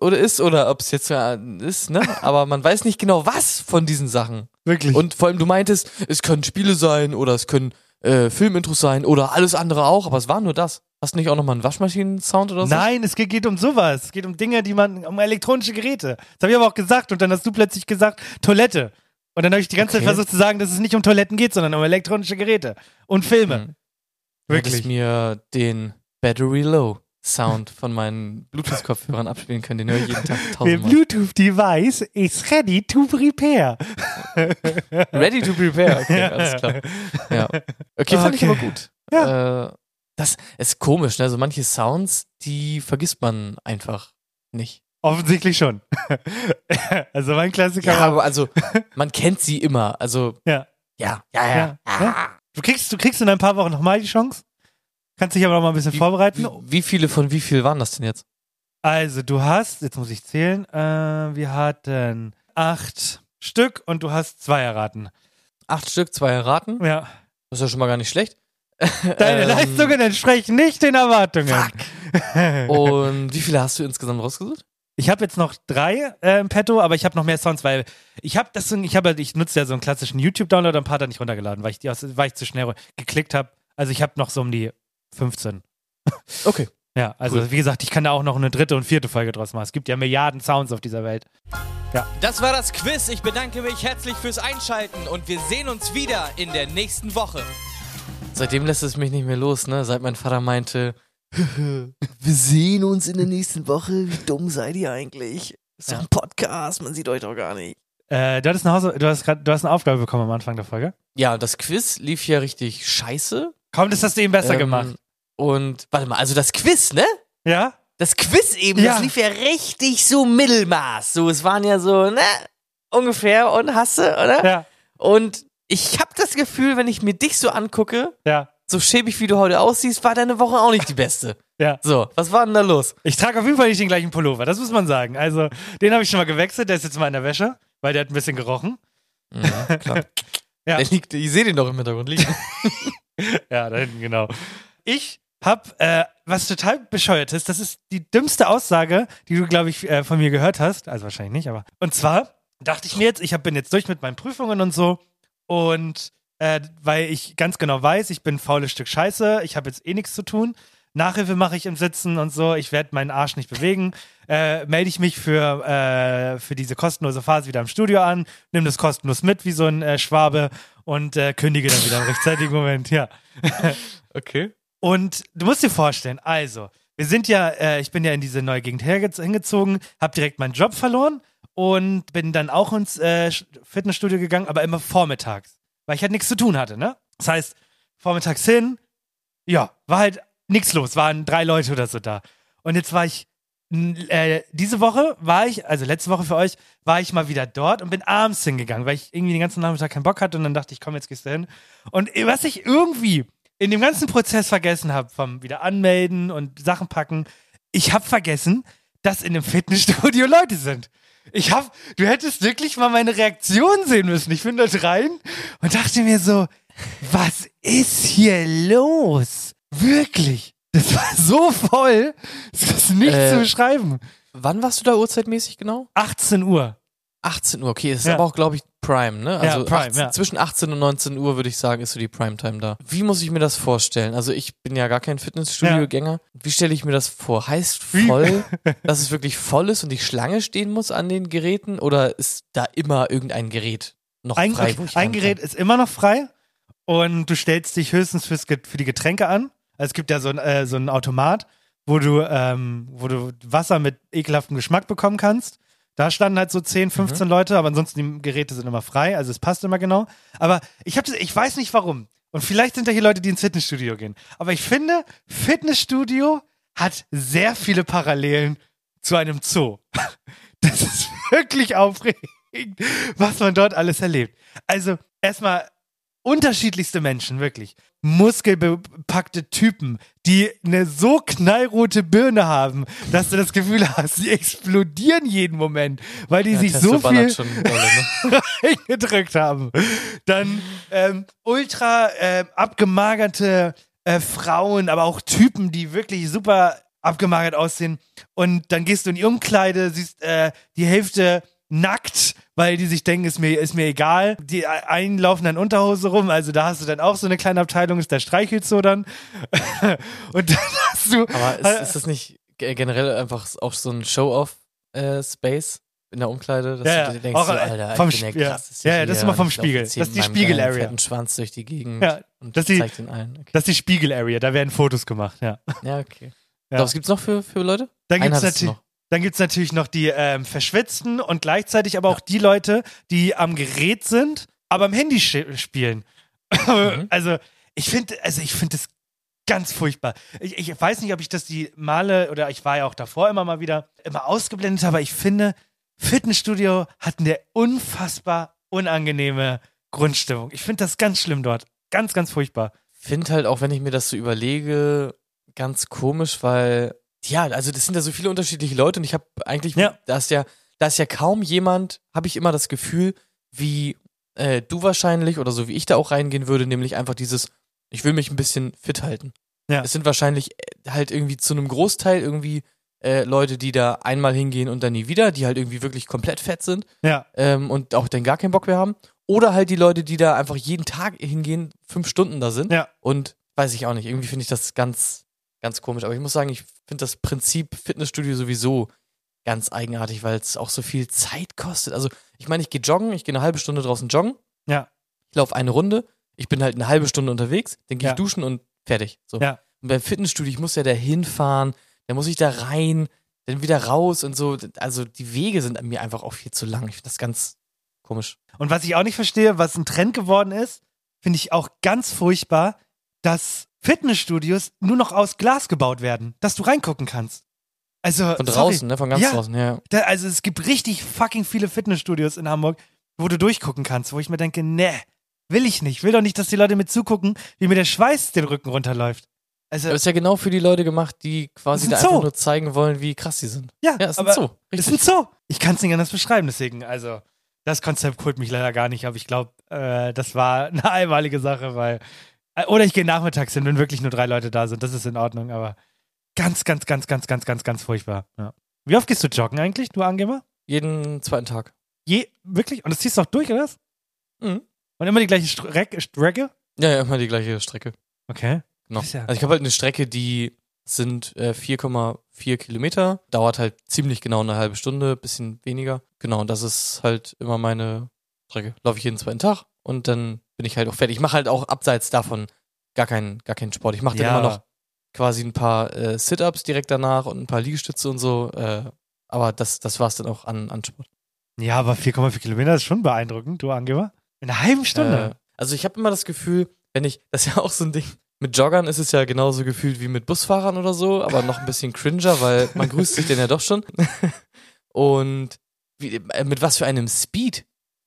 oder ist oder ob es jetzt ist, ne? Aber man weiß nicht genau, was von diesen Sachen. Wirklich. Und vor allem, du meintest, es können Spiele sein oder es können äh, Filmintros sein oder alles andere auch, aber es war nur das. Hast du nicht auch nochmal einen Waschmaschinen-Sound oder so? Nein, es geht, geht um sowas. Es geht um Dinge, die man, um elektronische Geräte. Das habe ich aber auch gesagt und dann hast du plötzlich gesagt, Toilette. Und dann habe ich die ganze Okay. Zeit versucht zu sagen, dass es nicht um Toiletten geht, sondern um elektronische Geräte und Filme. Hm. Du hättest Wirklich. mir den Battery Low Sound von meinen Bluetooth-Kopfhörern abspielen können. Den höre ich jeden Tag tausendmal. Bluetooth device is ready to prepare. Ready to prepare. Okay, alles klar. Ja. Okay, fand ich Okay. aber gut. Äh, das ist komisch, ne? So manche Sounds, die vergisst man einfach nicht. Offensichtlich schon. also mein Klassiker. Ja, aber also, man kennt sie immer. Also, Ja. ja, ja, ja. Ja. Ja. Du kriegst, du kriegst in ein paar Wochen nochmal die Chance. Kannst dich aber noch mal ein bisschen vorbereiten. Wie, wie viele von wie viel waren das denn jetzt? Also du hast, jetzt muss ich zählen, äh, wir hatten acht Stück und du hast zwei erraten. Acht Stück, zwei erraten. Ja. Das ist ja schon mal gar nicht schlecht. Deine Ähm, Leistungen entsprechen nicht den Erwartungen. Fuck. Und wie viele hast du insgesamt rausgesucht? Ich habe jetzt noch drei äh, im Petto, aber ich habe noch mehr Sounds, weil ich habe das, ich habe, ich nutze ja so einen klassischen YouTube-Download, ein paar da nicht runtergeladen, weil ich die, aus, weil ich zu schnell geklickt habe. Also ich habe noch so um die 15. Okay. Ja, also Cool. wie gesagt, ich kann da auch noch eine dritte und vierte Folge draus machen. Es gibt ja Milliarden Sounds auf dieser Welt. Das war das Quiz. Ich bedanke mich herzlich fürs Einschalten und wir sehen uns wieder in der nächsten Woche. Seitdem lässt es mich nicht mehr los, ne? Seit mein Vater meinte, wir sehen uns in der nächsten Woche. Wie dumm seid ihr eigentlich? Ist doch Ja. ein Podcast, man sieht euch doch gar nicht. Äh, du, hattest eine Hause, du, hast grad, du hast eine Aufgabe bekommen am Anfang der Folge. Ja, das Quiz lief ja richtig scheiße. Komm, das hast du eben besser Ähm, gemacht. Und warte mal, also das Quiz, ne? Ja? Das Quiz eben, Ja. das lief ja richtig so Mittelmaß. So, es waren ja so, ne? Ungefähr und hasse, oder? Ja, Und ich habe das Gefühl, wenn ich mir dich so angucke, ja, so schäbig wie du heute aussiehst, war deine Woche auch nicht die beste. ja. So, was war denn da los? Ich trage auf jeden Fall nicht den gleichen Pullover, das muss man sagen. Also, den habe ich schon mal gewechselt, der ist jetzt mal in der Wäsche, weil der hat ein bisschen gerochen. Mhm, klar. Ja. Der liegt, ich sehe den doch im Hintergrund liegen. Ja, da hinten, genau. Ich hab äh, was total bescheuertes, das ist die dümmste Aussage, die du, glaube ich, äh, von mir gehört hast. Also wahrscheinlich nicht, aber. Und zwar dachte ich mir jetzt, ich hab, bin jetzt durch mit meinen Prüfungen und so. Und äh, weil ich ganz genau weiß, ich bin ein faules Stück Scheiße, ich habe jetzt eh nichts zu tun, Nachhilfe mache ich im Sitzen und so, ich werde meinen Arsch nicht bewegen, äh, melde ich mich für, äh, für diese kostenlose Phase wieder im Studio an, nimm das kostenlos mit wie so ein äh, Schwabe und äh, kündige dann wieder im rechtzeitigen Moment, ja. Okay. Und du musst dir vorstellen, also, wir sind ja, äh, ich bin ja in diese neue Gegend hingezogen, habe direkt meinen Job verloren und bin dann auch ins äh, Fitnessstudio gegangen, aber immer vormittags, weil ich halt nichts zu tun hatte, ne? Das heißt, vormittags hin, ja, war halt nichts los, waren drei Leute oder so da. Und jetzt war ich, äh, diese Woche war ich, also letzte Woche für euch, war ich mal wieder dort und bin abends hingegangen, weil ich irgendwie den ganzen Nachmittag keinen Bock hatte und dann dachte ich, komm, jetzt gehst du hin. Und was ich irgendwie in dem ganzen Prozess vergessen habe, vom wieder anmelden und Sachen packen, ich habe vergessen, dass in dem Fitnessstudio Leute sind. Ich hab, du hättest wirklich mal meine Reaktion sehen müssen. Ich bin dort rein und dachte mir so, was ist hier los? Wirklich. Das war so voll. Das ist nicht Äh, zu beschreiben. Wann warst du da uhrzeitmäßig genau? 18 Uhr. 18 Uhr, okay, das ist Ja. aber auch, glaube ich, Prime, ne? Also Prime, 18, ja. zwischen 18 und 19 Uhr würde ich sagen, ist so die Primetime da. Wie muss ich mir das vorstellen? Also ich bin ja gar kein Fitnessstudio-Gänger. Wie stelle ich mir das vor? Heißt voll, dass es wirklich voll ist und die Schlange stehen muss an den Geräten? Oder ist da immer irgendein Gerät noch Ein, frei, ein? Gerät ist immer noch frei und du stellst dich höchstens fürs, für die Getränke an. Also es gibt ja so ein, äh, so ein Automat, wo du, ähm, wo du Wasser mit ekelhaftem Geschmack bekommen kannst. Da standen halt so 10, 15 Leute, aber ansonsten die Geräte sind immer frei, also es passt immer genau. Aber ich habe ich weiß nicht warum. Und vielleicht sind da hier Leute, die ins Fitnessstudio gehen. Aber ich finde, Fitnessstudio hat sehr viele Parallelen zu einem Zoo. Das ist wirklich aufregend, was man dort alles erlebt. Also erstmal unterschiedlichste Menschen, wirklich. Muskelbepackte Typen, die eine so knallrote Birne haben, dass du das Gefühl hast, sie explodieren jeden Moment, weil die Ja, sich Testo so viel dolle, ne? reingedrückt haben. Dann ähm, ultra äh, abgemagerte äh, Frauen, aber auch Typen, die wirklich super abgemagert aussehen. Und dann gehst du in die Umkleide, siehst äh, die Hälfte nackt, weil die sich denken, ist mir, ist mir egal. Die einen laufen dann Unterhose rum, also da hast du dann auch so eine kleine Abteilung, ist der Streichelzoo dann. Und dann hast du. Aber ist, ist das nicht ge- generell einfach auch so ein Show-Off-Space in der Umkleide? Dass Ja, du dir denkst, Auch, so, äh, Alter, vom ich bin der ja. krasseste Ja, ja, das ist immer vom Spiegel. Das ist die Spiegel-Area. fetten Schwanz durch die Gegend Ja, und das ist die- zeig den allen. Okay. Das ist die Spiegel-Area, da werden Fotos gemacht, ja. Ja, okay. Ja. Ja. Was gibt's noch für, für Leute? Dann Einen gibt's, du dann gibt's natürlich noch die ähm, Verschwitzten und gleichzeitig aber auch die Leute, die am Gerät sind, aber am Handy spielen. Mhm. Also ich finde, also ich finde das ganz furchtbar. Ich, ich weiß nicht, ob ich das die Male oder ich war ja auch davor immer mal wieder immer ausgeblendet, aber ich finde, Fitnessstudio hat eine unfassbar unangenehme Grundstimmung. Ich finde das ganz schlimm dort. Ganz, ganz furchtbar. Finde halt auch, wenn ich mir das so überlege, ganz komisch, weil, ja, also das sind ja so viele unterschiedliche Leute und ich habe eigentlich, Ja. da ist ja, da ist ja kaum jemand, habe ich immer das Gefühl, wie äh, du wahrscheinlich oder so wie ich da auch reingehen würde, nämlich einfach dieses, ich will mich ein bisschen fit halten. Ja. Es sind wahrscheinlich äh, halt irgendwie zu einem Großteil irgendwie äh, Leute, die da einmal hingehen und dann nie wieder, die halt irgendwie wirklich komplett fett sind Ja. ähm, und auch dann gar keinen Bock mehr haben. Oder halt die Leute, die da einfach jeden Tag hingehen, fünf Stunden da sind. Ja. Und weiß ich auch nicht, irgendwie finde ich das ganz, ganz komisch. Aber ich muss sagen, ich finde das Prinzip Fitnessstudio sowieso ganz eigenartig, weil es auch so viel Zeit kostet. Also, ich meine, ich gehe joggen, ich gehe eine halbe Stunde draußen joggen, Ja. ich laufe eine Runde, ich bin halt eine halbe Stunde unterwegs, dann gehe Ja. ich duschen und fertig. So. Ja. Und beim Fitnessstudio, ich muss ja da hinfahren, dann muss ich da rein, dann wieder raus und so. Also die Wege sind mir einfach auch viel zu lang. Ich finde das ganz komisch. Und was ich auch nicht verstehe, was ein Trend geworden ist, finde ich auch ganz furchtbar, dass Fitnessstudios nur noch aus Glas gebaut werden, dass du reingucken kannst. Also Von sorry. draußen, ne? Von ganz Ja. draußen, ja. Da, also es gibt richtig fucking viele Fitnessstudios in Hamburg, wo du durchgucken kannst, wo ich mir denke, nee, will ich nicht. Will doch nicht, dass die Leute mit zugucken, wie mir der Schweiß den Rücken runterläuft. Also Aber ist ja genau für die Leute gemacht, die quasi Das da ist ein einfach Zoo. nur zeigen wollen, wie krass sie sind. ja, Ja, ist ein aber Zoo. ist Richtig. ein Zoo. Ich kann es nicht anders beschreiben, deswegen, also das Konzept holt mich leider gar nicht, aber ich glaube, äh, das war eine einmalige Sache, weil oder ich gehe nachmittags hin, wenn wirklich nur drei Leute da sind, das ist in Ordnung, aber ganz, ganz, ganz, ganz, ganz, ganz, ganz furchtbar. Ja. Wie oft gehst du joggen eigentlich, du Angeber? Jeden zweiten Tag. Je, wirklich? Und das ziehst du auch durch, oder was? Mhm. Und immer die gleiche Strecke? Strecke? Ja, ja, immer die gleiche Strecke. Okay. Genau. Ja- Also ich habe halt eine Strecke, die sind äh, 4,4 Kilometer. Dauert halt ziemlich genau eine halbe Stunde, bisschen weniger. Genau, und das ist halt immer meine Strecke. Laufe ich jeden zweiten Tag und dann bin ich halt auch fertig. Ich mache halt auch abseits davon gar keinen, gar keinen Sport. Ich mache dann Ja. immer noch quasi ein paar äh, Sit-Ups direkt danach und ein paar Liegestütze und so. Äh, aber das, das war's dann auch an, an Sport. Ja, aber 4,4 Kilometer ist schon beeindruckend, du Angeber. In einer halben Stunde. Äh, also ich habe immer das Gefühl, wenn ich, das ist ja auch so ein Ding, mit Joggern ist es ja genauso gefühlt wie mit Busfahrern oder so, aber noch ein bisschen cringer, weil man grüßt sich denn ja doch schon. Und wie, äh, mit was für einem Speed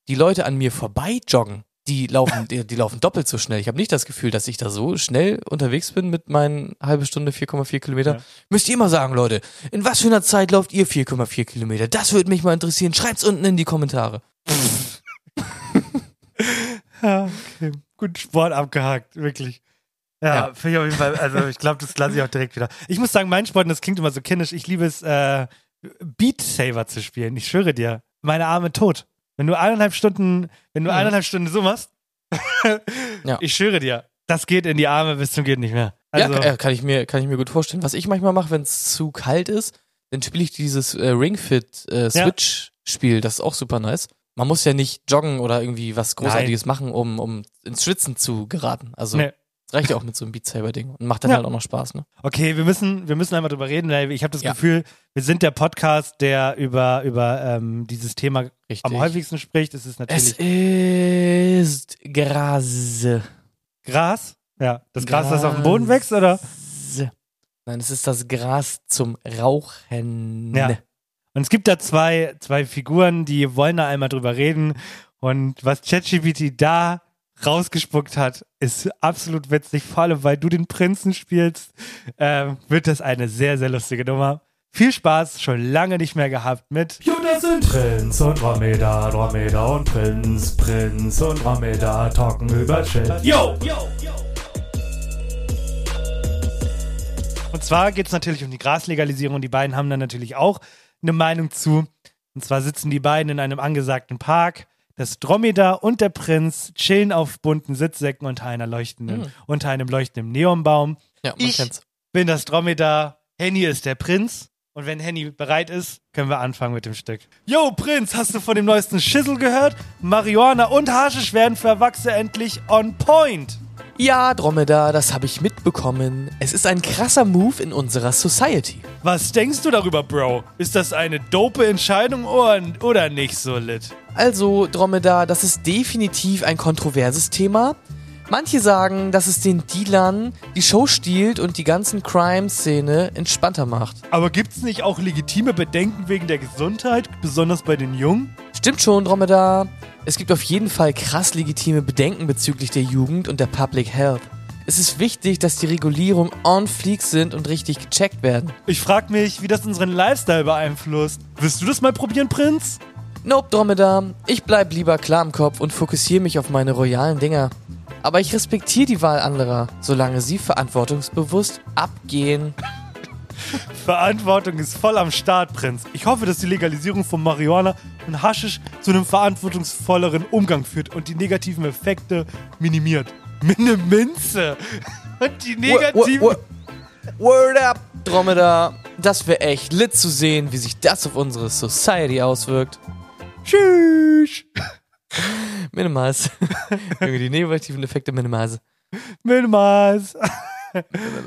die Leute an mir vorbei joggen. Die laufen, die, die laufen doppelt so schnell. Ich habe nicht das Gefühl, dass ich da so schnell unterwegs bin mit meinen halbe Stunde 4,4 Kilometer. Ja. Müsst ihr immer sagen, Leute, in was für einer Zeit lauft ihr 4,4 Kilometer? Das würde mich mal interessieren. Schreibt's unten in die Kommentare. Ja, okay. Gut Sport abgehakt, wirklich. Ja, Ja. finde ich auf jeden Fall, also ich glaube, das lasse ich auch direkt wieder. Ich muss sagen, mein Sport, und das klingt immer so kindisch, ich liebe es, äh, Beat Saber zu spielen. Ich schwöre dir, meine Arme tot. Wenn du eineinhalb Stunden, wenn du Mhm. eineinhalb Stunden so machst, Ja. ich schwöre dir, das geht in die Arme bis zum geht nicht mehr. Also, ja, äh, kann ich mir, kann ich mir gut vorstellen. Was ich manchmal mache, wenn es zu kalt ist, dann spiele ich dieses äh, Ringfit äh, Switch Spiel. Das ist auch super nice. Man muss ja nicht joggen oder irgendwie was Großartiges machen, um, um ins Schwitzen zu geraten. Also Nee. reicht ja auch mit so einem Beat Saber Ding und macht dann Ja. halt auch noch Spaß, ne? Okay, wir müssen, wir müssen einmal drüber reden, weil ich habe das Ja. Gefühl, wir sind der Podcast, der über, über ähm, dieses Thema Richtig. am häufigsten spricht. Es ist natürlich Es ist Gras. Gras. Ja, das Gras, das auf dem Boden wächst, oder? Nein, es ist das Gras zum Rauchen. Ja. Und es gibt da zwei, zwei Figuren, die wollen da einmal drüber reden. Und was ChatGPT da rausgespuckt hat, ist absolut witzig. Vor allem, weil du den Prinzen spielst, ähm, wird das eine sehr, sehr lustige Nummer. Viel Spaß, schon lange nicht mehr gehabt mit Jo, das sind Prinz und Dromedar, Dromedar und Prinz, Prinz und Dromedar talken über Shit. Yo! Und zwar geht es natürlich um die Graslegalisierung. Die beiden haben dann natürlich auch eine Meinung zu. Und zwar sitzen die beiden in einem angesagten Park. Das Dromedar und der Prinz chillen auf bunten Sitzsäcken unter einer leuchtenden, Mhm. unter einem leuchtenden Neonbaum. Ja, man Ich- kennt's. Bin das Dromedar, Henny ist der Prinz. Und wenn Henny bereit ist, können wir anfangen mit dem Stück. Yo, Prinz, hast du von dem neuesten Schissel gehört? Marihuana und Haschisch werden für Erwachsene endlich on point. Ja, Dromedar, das habe ich mitbekommen. Es ist ein krasser Move in unserer Society. Was denkst du darüber, Bro? Ist das eine dope Entscheidung oder, nicht so lit? Also, Dromedar, das ist definitiv ein kontroverses Thema. Manche sagen, dass es den Dealern die Show stiehlt und die ganzen Crime-Szene entspannter macht. Aber gibt's nicht auch legitime Bedenken wegen der Gesundheit, besonders bei den Jungen? Stimmt schon, Dromedar. Es gibt auf jeden Fall krass legitime Bedenken bezüglich der Jugend und der Public Health. Es ist wichtig, dass die Regulierungen on fleek sind und richtig gecheckt werden. Ich frag mich, wie das unseren Lifestyle beeinflusst. Willst du das mal probieren, Prinz? Nope, Dromedar. Ich bleib lieber klar im Kopf und fokussiere mich auf meine royalen Dinger. Aber ich respektiere die Wahl anderer, solange sie verantwortungsbewusst abgehen. Verantwortung ist voll am Start, Prinz. Ich hoffe, dass die Legalisierung von Marihuana und Haschisch zu einem verantwortungsvolleren Umgang führt und die negativen Effekte minimiert. Minne Minze! Und die negativen... Word, word up, Dromedar. Das wäre echt lit zu sehen, wie sich das auf unsere Society auswirkt. Tschüss! Minimas. Irgendwie die negativen Effekte minimas. Minimas!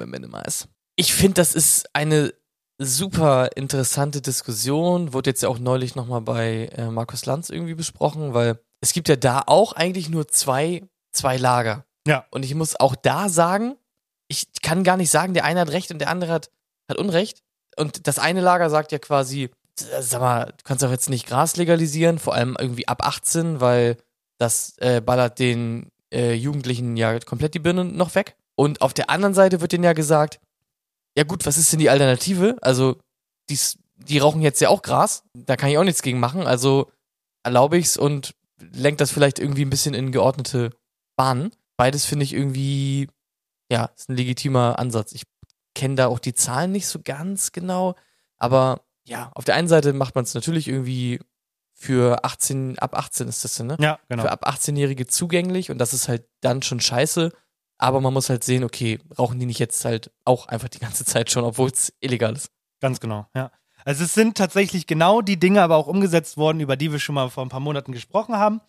Minimas. Ich finde, das ist eine super interessante Diskussion. Wurde jetzt ja auch neulich nochmal bei äh, Markus Lanz irgendwie besprochen, weil es gibt ja da auch eigentlich nur zwei, zwei Lager. Ja. Und ich muss auch da sagen, ich kann gar nicht sagen, der eine hat Recht und der andere hat, hat Unrecht. Und das eine Lager sagt ja quasi, sag mal, du kannst doch jetzt nicht Gras legalisieren, vor allem irgendwie ab 18, weil das äh, ballert den äh, Jugendlichen ja komplett die Birne noch weg. Und auf der anderen Seite wird denen ja gesagt, ja gut, was ist denn die Alternative? Also, dies, die rauchen jetzt ja auch Gras, da kann ich auch nichts gegen machen, also erlaube ich's und lenkt das vielleicht irgendwie ein bisschen in geordnete Bahnen. Beides finde ich irgendwie, ja, ist ein legitimer Ansatz. Ich kenne da auch die Zahlen nicht so ganz genau, aber ja, auf der einen Seite macht man es natürlich irgendwie für 18, ab 18 ist das denn, ne? Ja, genau. Für ab 18-Jährige zugänglich und das ist halt dann schon scheiße. Aber man muss halt sehen, okay, rauchen die nicht jetzt halt auch einfach die ganze Zeit schon, obwohl es illegal ist. Ganz genau, ja. Also es sind tatsächlich genau die Dinge aber auch umgesetzt worden, über die wir schon mal vor ein paar Monaten gesprochen haben.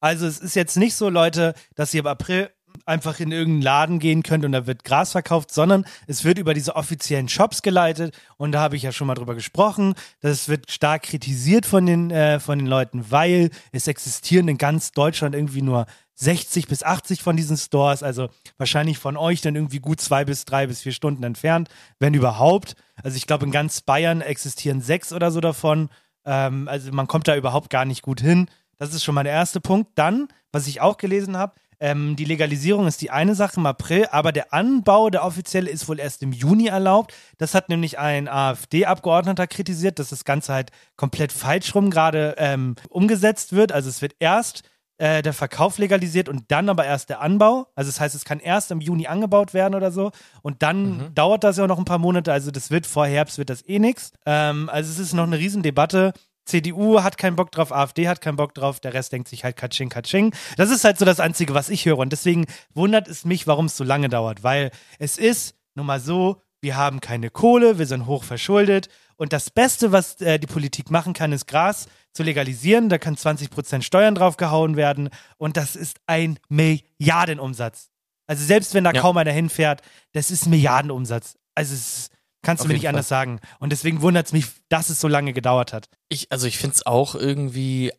Also es ist jetzt nicht so, Leute, dass ihr im April einfach in irgendeinen Laden gehen könnt und da wird Gras verkauft, sondern es wird über diese offiziellen Shops geleitet und da habe ich ja schon mal drüber gesprochen. Das wird stark kritisiert von den, äh, von den Leuten, weil es existieren in ganz Deutschland irgendwie nur 60 bis 80 von diesen Stores, also wahrscheinlich von euch dann irgendwie gut zwei bis drei bis vier Stunden entfernt, wenn überhaupt. Also ich glaube, in ganz Bayern existieren sechs oder so davon. Ähm, also man kommt da überhaupt gar nicht gut hin. Das ist schon mal der erste Punkt. Dann, was ich auch gelesen habe, ähm, die Legalisierung ist die eine Sache im April, aber der Anbau, der offizielle, ist wohl erst im Juni erlaubt. Das hat nämlich ein AfD-Abgeordneter kritisiert, dass das Ganze halt komplett falsch rum gerade ähm, umgesetzt wird. Also es wird erst äh, der Verkauf legalisiert und dann aber erst der Anbau. Also das heißt, es kann erst im Juni angebaut werden oder so. Und dann Mhm. dauert das ja noch ein paar Monate. Also das wird vor Herbst wird das eh nichts. Ähm, also es ist noch eine Riesendebatte. CDU hat keinen Bock drauf, AfD hat keinen Bock drauf, der Rest denkt sich halt Katsching, Katsching. Das ist halt so das Einzige, was ich höre. Und deswegen wundert es mich, warum es so lange dauert. Weil es ist nun mal so, wir haben keine Kohle, wir sind hoch verschuldet. Und das Beste, was äh, die Politik machen kann, ist Gras zu legalisieren. Da kann 20% Steuern draufgehauen werden. Und das ist ein Milliardenumsatz. Also selbst wenn da Ja. kaum einer hinfährt, das ist ein Milliardenumsatz. Also es ist, kannst du mir nicht anders sagen. Und deswegen wundert es mich, dass es so lange gedauert hat. Ich, also ich finde es auch irgendwie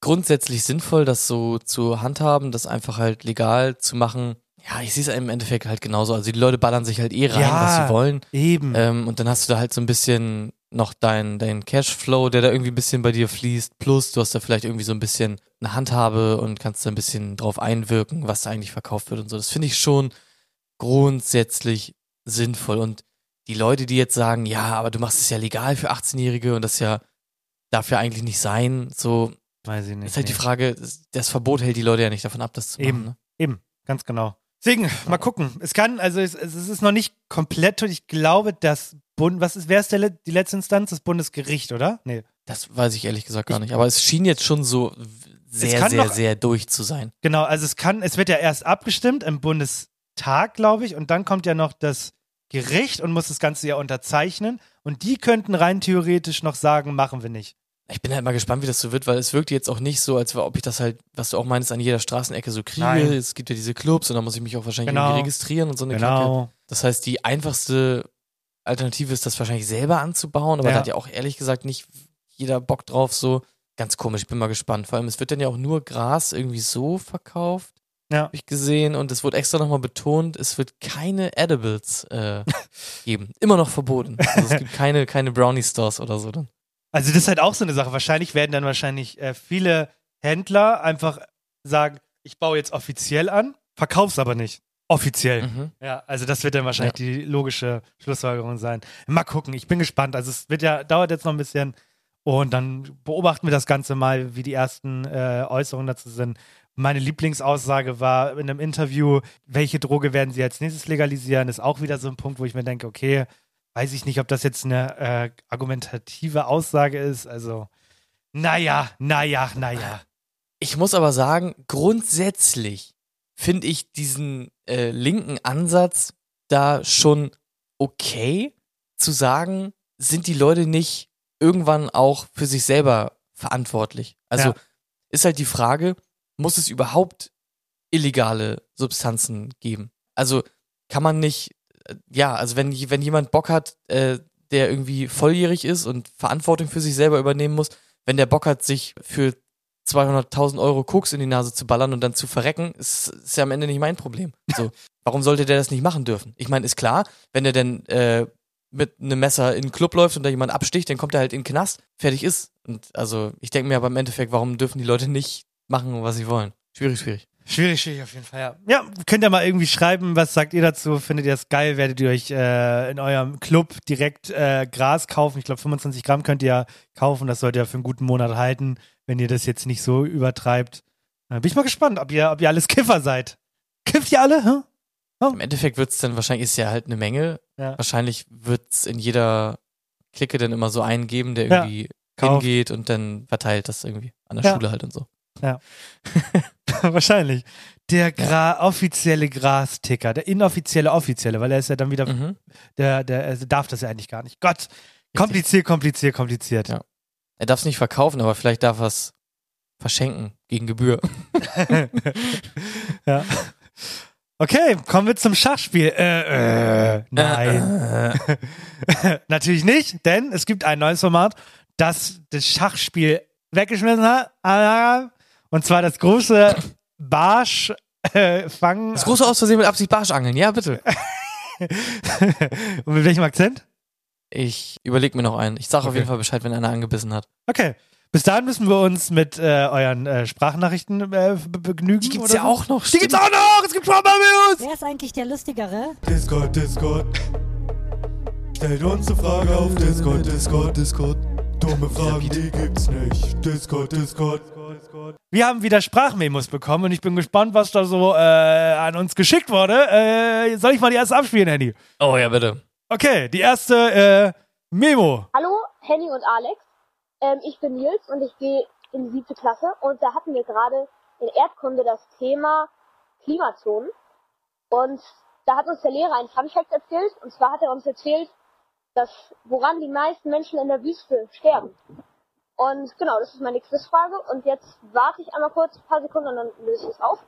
grundsätzlich sinnvoll, das so zu handhaben, das einfach halt legal zu machen. Ja, ich sehe es im Endeffekt halt genauso. Also die Leute ballern sich halt eh rein, Ja. was sie wollen. Eben. Ähm, und dann hast du da halt so ein bisschen noch dein, dein Cashflow, der da irgendwie ein bisschen bei dir fließt. Plus du hast da vielleicht irgendwie so ein bisschen eine Handhabe und kannst da ein bisschen drauf einwirken, was da eigentlich verkauft wird und so. Das finde ich schon grundsätzlich sinnvoll. Und die Leute, die jetzt sagen, ja, aber du machst es ja legal für 18-Jährige und das ja darf ja eigentlich nicht sein, so Weiß ich nicht. ist halt die nee. Frage, das Verbot hält die Leute ja nicht davon ab, das zu machen. Eben. Ne? Eben, ganz genau. Deswegen, mal gucken. Es kann, also es, es ist noch nicht komplett tot. Ich glaube, das Bund, was ist, wer ist der, die letzte Instanz? Das Bundesgericht, oder? Nee. Das weiß ich ehrlich gesagt gar nicht. Aber es schien jetzt schon so sehr, sehr, noch- sehr durch zu sein. Genau, also es kann, es wird ja erst abgestimmt im Bundestag, glaube ich, und dann kommt ja noch das Gericht und muss das Ganze ja unterzeichnen. Und die könnten rein theoretisch noch sagen, machen wir nicht. Ich bin halt mal gespannt, wie das so wird, weil es wirkt jetzt auch nicht so, als ob ich das halt, was du auch meinst, an jeder Straßenecke so kriege. Nein. Es gibt ja diese Clubs und da muss ich mich auch wahrscheinlich Genau. irgendwie registrieren und so eine Kacke. Genau. Das heißt, die einfachste Alternative ist, das wahrscheinlich selber anzubauen, aber Ja. da hat ja auch ehrlich gesagt nicht jeder Bock drauf, so. Ganz komisch, ich bin mal gespannt. Vor allem, es wird dann ja auch nur Gras irgendwie so verkauft. Ja. Hab ich gesehen und es wurde extra nochmal betont, es wird keine Edibles äh, geben. Immer noch verboten. Also es gibt keine, keine Brownie-Stores oder so dann. Also das ist halt auch so eine Sache. Wahrscheinlich werden dann wahrscheinlich äh, viele Händler einfach sagen, ich baue jetzt offiziell an, verkauf's aber nicht. Offiziell. Mhm. Ja, also das wird dann wahrscheinlich die logische Schlussfolgerung sein. Mal gucken, ich bin gespannt. Also es wird ja, dauert jetzt noch ein bisschen und dann beobachten wir das Ganze mal, wie die ersten äh, Äußerungen dazu sind. Meine Lieblingsaussage war in einem Interview, welche Droge werden sie als nächstes legalisieren, ist auch wieder so ein Punkt, wo ich mir denke, okay, weiß ich nicht, ob das jetzt eine äh, argumentative Aussage ist. Also, naja, naja, naja. Ich muss aber sagen, grundsätzlich finde ich diesen äh, linken Ansatz da schon okay zu sagen, sind die Leute nicht irgendwann auch für sich selber verantwortlich? Also Ja. ist halt die Frage, muss es überhaupt illegale Substanzen geben? Also kann man nicht, äh, ja, also wenn, wenn jemand Bock hat, äh, der irgendwie volljährig ist und Verantwortung für sich selber übernehmen muss, wenn der Bock hat, sich für 200.000 Euro Koks in die Nase zu ballern und dann zu verrecken, ist, ist ja am Ende nicht mein Problem. So, warum sollte der das nicht machen dürfen? Ich meine, ist klar, wenn er denn äh, mit einem Messer in den Club läuft und da jemand absticht, dann kommt er halt in den Knast, fertig ist. Und also ich denke mir aber im Endeffekt, warum dürfen die Leute nicht machen, was sie wollen? Schwierig, schwierig. Schwierig, schwierig auf jeden Fall, ja. Ja, könnt ihr mal irgendwie schreiben, was sagt ihr dazu? Findet ihr das geil? Werdet ihr euch äh, in eurem Club direkt äh, Gras kaufen? Ich glaube, 25 Gramm könnt ihr ja kaufen. Das sollt ihr für einen guten Monat halten, wenn ihr das jetzt nicht so übertreibt. Äh, bin ich mal gespannt, ob ihr, ob ihr alles Kiffer seid. Kifft ihr alle? Hä? Im Endeffekt wird's dann wahrscheinlich, ist ja halt eine Menge. Ja. Wahrscheinlich wird's in jeder Clique dann immer so einen geben, der Ja. irgendwie Kauft. hingeht und dann verteilt das irgendwie an der Ja. Schule halt und so. Wahrscheinlich. Der Gra offizielle Grasticker, der inoffizielle offizielle, weil er ist ja dann wieder, Mhm. der, der er darf das ja eigentlich gar nicht. Gott, kompliziert, kompliziert, kompliziert. Ja. Er darf es nicht verkaufen, aber vielleicht darf er es verschenken gegen Gebühr. Ja. Okay, kommen wir zum Schachspiel. Äh, äh, nein. Natürlich nicht, denn es gibt ein neues Format, das das Schachspiel weggeschmissen hat. Und zwar das große Barsch äh, fangen. Das große Aus Versehen mit Absicht Barschangeln, ja bitte. Und mit welchem Akzent? Ich überlege mir noch einen. Ich sage auf jeden Fall Bescheid, wenn einer angebissen hat. Okay. Bis dahin müssen wir uns mit äh, euren äh, Sprachnachrichten äh, be- begnügen. Die gibt's oder ja so. auch noch. Die gibt's auch noch! Es gibt Schwammabus! Wer ist eigentlich der Lustigere? Discord, Discord. Stellt uns eine Frage auf Discord, Discord, Discord. Dumme Fragen, die gibt's nicht. Discord, Discord. Wir haben wieder Sprachmemos bekommen und ich bin gespannt, was da so äh, an uns geschickt wurde. Äh, soll ich mal die erste abspielen, Handy? Oh ja, bitte. Okay, die erste äh, Memo. Hallo, Henny und Alex. Ähm, ich bin Nils und ich gehe in die siebte Klasse und da hatten wir gerade in Erdkunde das Thema Klimazonen. Und da hat uns der Lehrer einen Funfact erzählt und zwar hat er uns erzählt, dass woran die meisten Menschen in der Wüste sterben. Und genau, das ist meine Quizfrage und jetzt warte ich einmal kurz, ein paar Sekunden und dann löse ich es auf.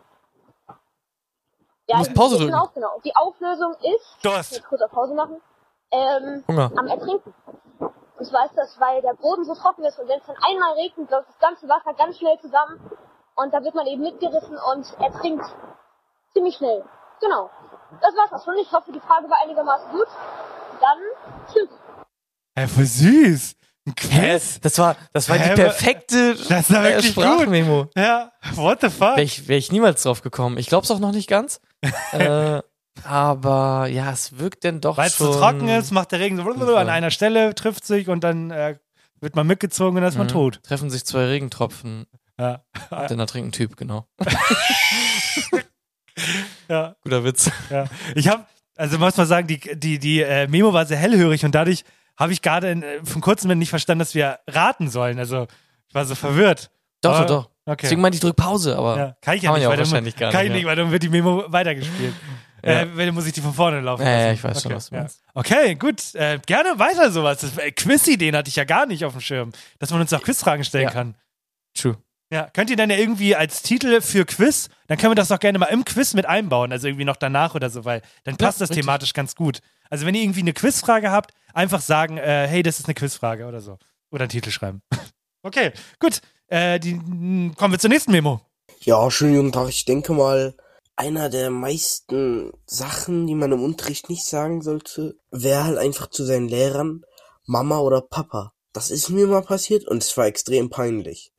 Ja, musst Pause ich drücken. Auf, genau. Die Auflösung ist, Durst. jetzt kurz auf Pause machen, ähm, Hunger. am Ertrinken. Und zwar ist das, weil der Boden so trocken ist und wenn es dann einmal regnet, läuft das ganze Wasser ganz schnell zusammen und da wird man eben mitgerissen und ertrinkt ziemlich schnell. Genau. Das war's auch schon. Ich hoffe, die Frage war einigermaßen gut. Dann tschüss. Hä, voll süß. Ein? Quiz? Das war, das war die perfekte Das war äh, wirklich gut. Sprachmemo. Ja, what the fuck? Wäre ich, wär ich niemals drauf gekommen. Ich glaube es auch noch nicht ganz. äh, aber ja, es wirkt denn doch Weil es so trocken ist, macht der Regen so an einer Stelle, trifft sich und dann äh, wird man mitgezogen und dann ist man Mhm. tot. Treffen sich zwei Regentropfen. Ja. Und dann ertrinkt ein Typ, genau. Ja. Guter Witz. Ja. Ich habe, also muss man sagen, die, die, die äh, Memo war sehr hellhörig und dadurch habe ich gerade äh, von kurzem nicht verstanden, dass wir raten sollen. Also ich war so verwirrt. Doch, Aber- doch, doch. Okay. Deswegen meinte ich, drück Pause, aber ja, kann ich ja nicht, ja weil wahrscheinlich gar kann nicht. ich nicht, ja. weil dann wird die Memo weitergespielt. Ja. Äh, dann muss ich die von vorne laufen Ja, ja, lassen. ich weiß schon, was du ja. meinst. Okay, gut. Äh, gerne weiter sowas. Das, äh, Quiz-Ideen hatte ich ja gar nicht auf dem Schirm. Dass man uns auch Quizfragen stellen Ja. kann. True. Ja, könnt ihr dann ja irgendwie als Titel für Quiz, dann können wir das doch gerne mal im Quiz mit einbauen, also irgendwie noch danach oder so, weil dann Ja, passt das richtig. thematisch ganz gut. Also wenn ihr irgendwie eine Quizfrage habt, einfach sagen, äh, hey, das ist eine Quizfrage oder so. Oder einen Titel schreiben. okay, gut. Äh, die, m, kommen wir zur nächsten Memo. Ja, schönen guten Tag. Ich denke mal, einer der meisten Sachen, die man im Unterricht nicht sagen sollte, wäre halt einfach zu seinen Lehrern Mama oder Papa. Das ist mir mal passiert und es war extrem peinlich.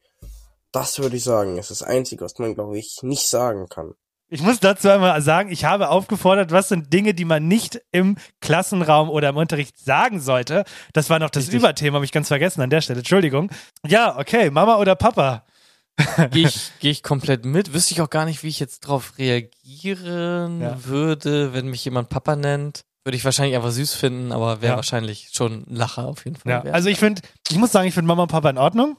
Das würde ich sagen, ist das Einzige, was man, glaube ich, nicht sagen kann. Ich muss dazu einmal sagen, ich habe aufgefordert, was sind Dinge, die man nicht im Klassenraum oder im Unterricht sagen sollte. Das war noch das Richtig. Überthema, habe ich ganz vergessen an der Stelle. Entschuldigung. Ja, okay, Mama oder Papa? Gehe ich, geh ich komplett mit. Wüsste ich auch gar nicht, wie ich jetzt drauf reagieren Ja. würde, wenn mich jemand Papa nennt. Würde ich wahrscheinlich einfach süß finden, aber wäre Ja. wahrscheinlich schon ein Lacher auf jeden Fall. Ja, wert. also ich finde, ich muss sagen, ich finde Mama und Papa in Ordnung.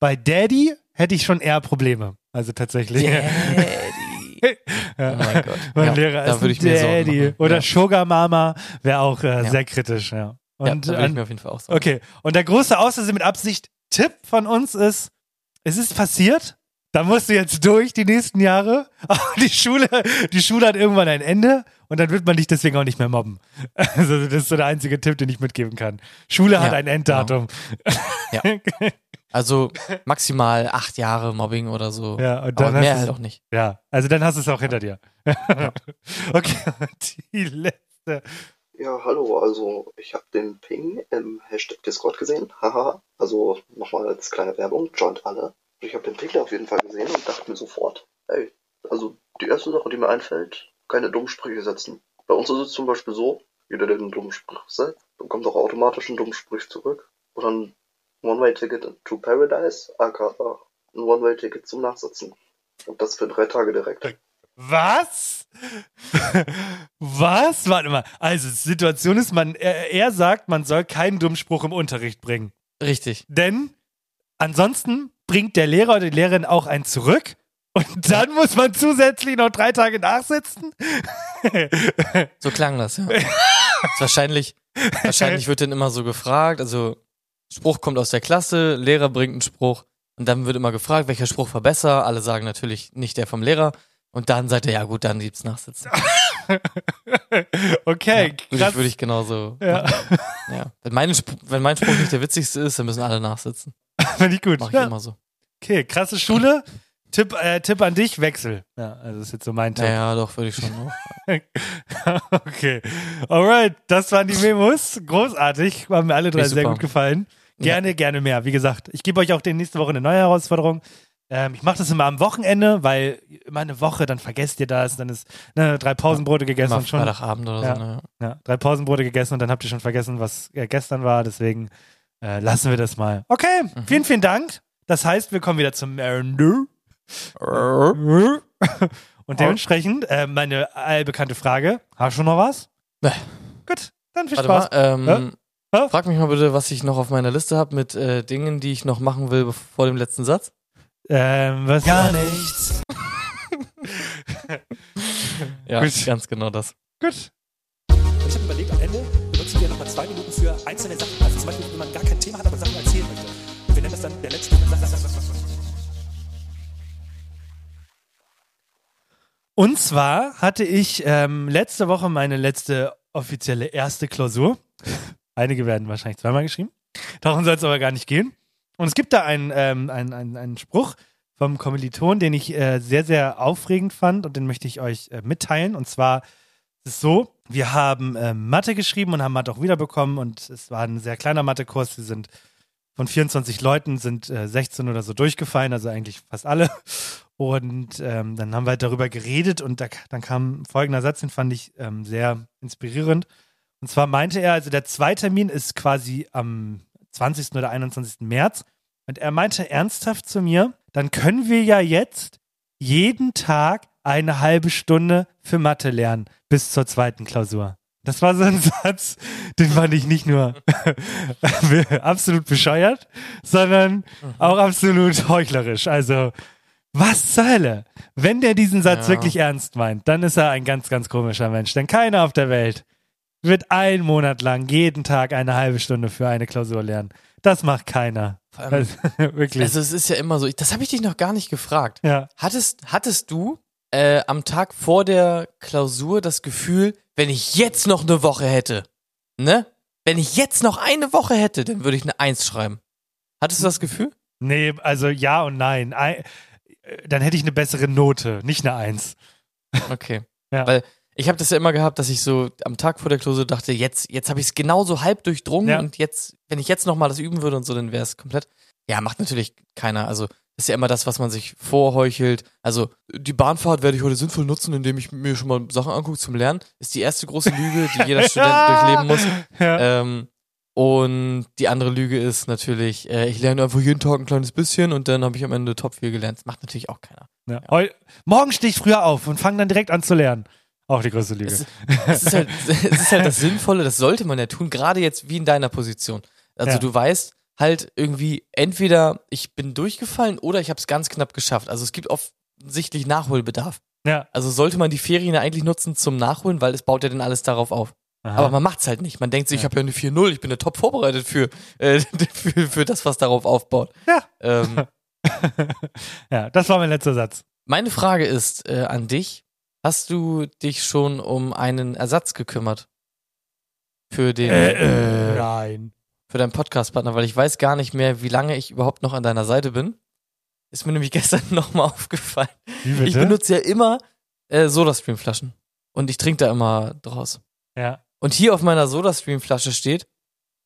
Bei Daddy hätte ich schon eher Probleme. Also tatsächlich. Daddy. Ja. Oh mein Gott. Mein Ja, Lehrer ist ein Daddy. Oder Ja. Sugar Mama wäre auch äh, Ja. sehr kritisch, ja. ja, Und da würde ich mir auf jeden Fall auch sagen. okay. Und der große Auslöser mit Absicht Tipp von uns ist, es ist passiert, da musst du jetzt durch die nächsten Jahre. Die Schule, die Schule hat irgendwann ein Ende und dann wird man dich deswegen auch nicht mehr mobben. Also das ist so der einzige Tipp, den ich mitgeben kann. Schule hat Ja, ein Enddatum. Ja. Also maximal acht Jahre Mobbing oder so. Ja, und aber dann mehr hast halt auch nicht. Ja, also dann hast du es auch hinter dir. okay, und die letzte. Ja, hallo, also ich habe den Ping im Hashtag Discord gesehen, haha, also nochmal als kleine Werbung, joint alle. Ich habe den Ping da auf jeden Fall gesehen und dachte mir sofort, ey, also die erste Sache, die mir einfällt, keine Dummsprüche setzen. Bei uns ist es zum Beispiel so, jeder, der einen Dummspruch setzt, bekommt auch automatisch einen Dummspruch zurück. Oder ein One-Way-Ticket to Paradise, aka ein One-Way-Ticket zum Nachsitzen. Und das für drei Tage direkt. Was? Was? Warte mal. Also, die Situation ist, man, er, er sagt, man soll keinen Dummspruch im Unterricht bringen. Richtig. Denn ansonsten bringt der Lehrer oder die Lehrerin auch einen zurück. Und dann muss man zusätzlich noch drei Tage nachsitzen. So klang das, ja. ist wahrscheinlich, wahrscheinlich wird dann immer so gefragt, also Spruch kommt aus der Klasse, Lehrer bringt einen Spruch und dann wird immer gefragt, welcher Spruch war besser. Alle sagen natürlich nicht der vom Lehrer. Und dann sagt er, ja gut, dann gibt's Nachsitzen. okay, ja, würde, krass. ich, würde ich genauso. Ja. ja. Wenn, mein, Sp- wenn mein Spruch nicht der witzigste ist, dann müssen alle nachsitzen. Finde ich gut. Mach ich Ja. immer so. Okay, krasse Schule. Tipp, äh, Tipp an dich, Wechsel. Ja, also das ist jetzt so mein Tipp. Ja, ja, doch, würde ich schon okay. Alright, das waren die Memos. Großartig. Haben mir alle drei sehr gut gefallen. Gerne, gerne mehr. Wie gesagt, ich gebe euch auch die nächste Woche eine neue Herausforderung. Ähm, ich mache das immer am Wochenende, weil immer eine Woche, dann vergesst ihr das, dann ist ne, drei Pausenbrote gegessen und schon. Freitagabend oder ja, so, ne? ja, drei Pausenbrote gegessen und dann habt ihr schon vergessen, was äh, gestern war. Deswegen äh, lassen wir das mal. Okay, Mhm. vielen, vielen Dank. Das heißt, wir kommen wieder zum Ende. Und dementsprechend äh, meine allbekannte Frage. Hast du noch was? Gut, dann viel Warte Spaß. mal, ähm, frag mich mal bitte, was ich noch auf meiner Liste habe mit äh, Dingen, die ich noch machen will vor dem letzten Satz. Ähm, was? Gar nichts. Ja, Gut. ganz genau das. Gut. Ich habe überlegt, am Ende benutzen wir nochmal zwei Minuten für einzelne Sachen. Also zum Beispiel, wenn man gar kein Thema hat, aber Sachen erzählen möchte. Und wir nennen das dann der letzte. Und zwar hatte ich ähm, letzte Woche meine letzte offizielle erste Klausur. Einige werden wahrscheinlich zweimal geschrieben. Darum soll es aber gar nicht gehen. Und es gibt da einen, ähm, einen, einen, einen Spruch vom Kommiliton, den ich äh, sehr, sehr aufregend fand und den möchte ich euch äh, mitteilen. Und zwar ist es so, wir haben ähm, Mathe geschrieben und haben Mathe auch wiederbekommen und es war ein sehr kleiner Mathekurs. Wir sind von 24 Leuten sind äh, 16 oder so durchgefallen, also eigentlich fast alle. Und ähm, dann haben wir halt darüber geredet und da, dann kam folgender Satz, den fand ich ähm, sehr inspirierend. Und zwar meinte er, also der Zweitermin ist quasi am 20. oder 21. März. Und er meinte ernsthaft zu mir, dann können wir ja jetzt jeden Tag eine halbe Stunde für Mathe lernen bis zur zweiten Klausur. Das war so ein Satz, den fand ich nicht nur absolut bescheuert, sondern auch absolut heuchlerisch. Also, was zur Hölle? Wenn der diesen Satz Ja. wirklich ernst meint, dann ist er ein ganz, ganz komischer Mensch. Denn keiner auf der Welt wird einen Monat lang jeden Tag eine halbe Stunde für eine Klausur lernen. Das macht keiner. Vor allem- Also, wirklich. Also es ist ja immer so, ich, das habe ich dich noch gar nicht gefragt. Ja. Hattest, hattest du äh, am Tag vor der Klausur das Gefühl, wenn ich jetzt noch eine Woche hätte, ne? Wenn ich jetzt noch eine Woche hätte, dann würde ich eine Eins schreiben. Hattest du das Gefühl? Nee, also ja und nein. Ei- äh, Dann hätte ich eine bessere Note, nicht eine Eins. Okay. Ja. Weil ich habe das ja immer gehabt, dass ich so am Tag vor der Klausur dachte, jetzt, jetzt habe ich es genauso halb durchdrungen Ja. und jetzt, wenn ich jetzt nochmal das üben würde und so, dann wäre es komplett. Ja, macht natürlich keiner. Also ist ja immer das, was man sich vorheuchelt. Also die Bahnfahrt werde ich heute sinnvoll nutzen, indem ich mir schon mal Sachen angucke zum Lernen. Ist die erste große Lüge, die jeder Student durchleben muss. Ja. Ähm, und die andere Lüge ist natürlich, äh, ich lerne einfach jeden Tag ein kleines bisschen und dann habe ich am Ende top viel gelernt. Das macht natürlich auch keiner. Ja. Heu Morgen stehe ich früher auf und fange dann direkt an zu lernen. Auch die größte Lüge. Es, es, ist halt, es ist halt das Sinnvolle, das sollte man ja tun, gerade jetzt wie in deiner Position. Also Ja. du weißt halt irgendwie, entweder ich bin durchgefallen oder ich habe es ganz knapp geschafft. Also es gibt offensichtlich Nachholbedarf. Ja. Also sollte man die Ferien ja eigentlich nutzen zum Nachholen, weil es baut ja dann alles darauf auf. Aha. Aber man macht's halt nicht. Man denkt sich, ich habe ja eine 4-0, ich bin ja top vorbereitet für, äh, für, für das, was darauf aufbaut. Ja. Ähm, ja, das war mein letzter Satz. meine Frage ist äh, an dich, hast du dich schon um einen Ersatz gekümmert? Für den Äh, äh, nein. für deinen Podcast-Partner, weil ich weiß gar nicht mehr, wie lange ich überhaupt noch an deiner Seite bin. Ist mir nämlich gestern nochmal aufgefallen. Wie bitte? Ich benutze ja immer äh, Sodastream-Flaschen. Und ich trinke da immer draus. Ja. Und hier auf meiner Sodastream-Flasche steht,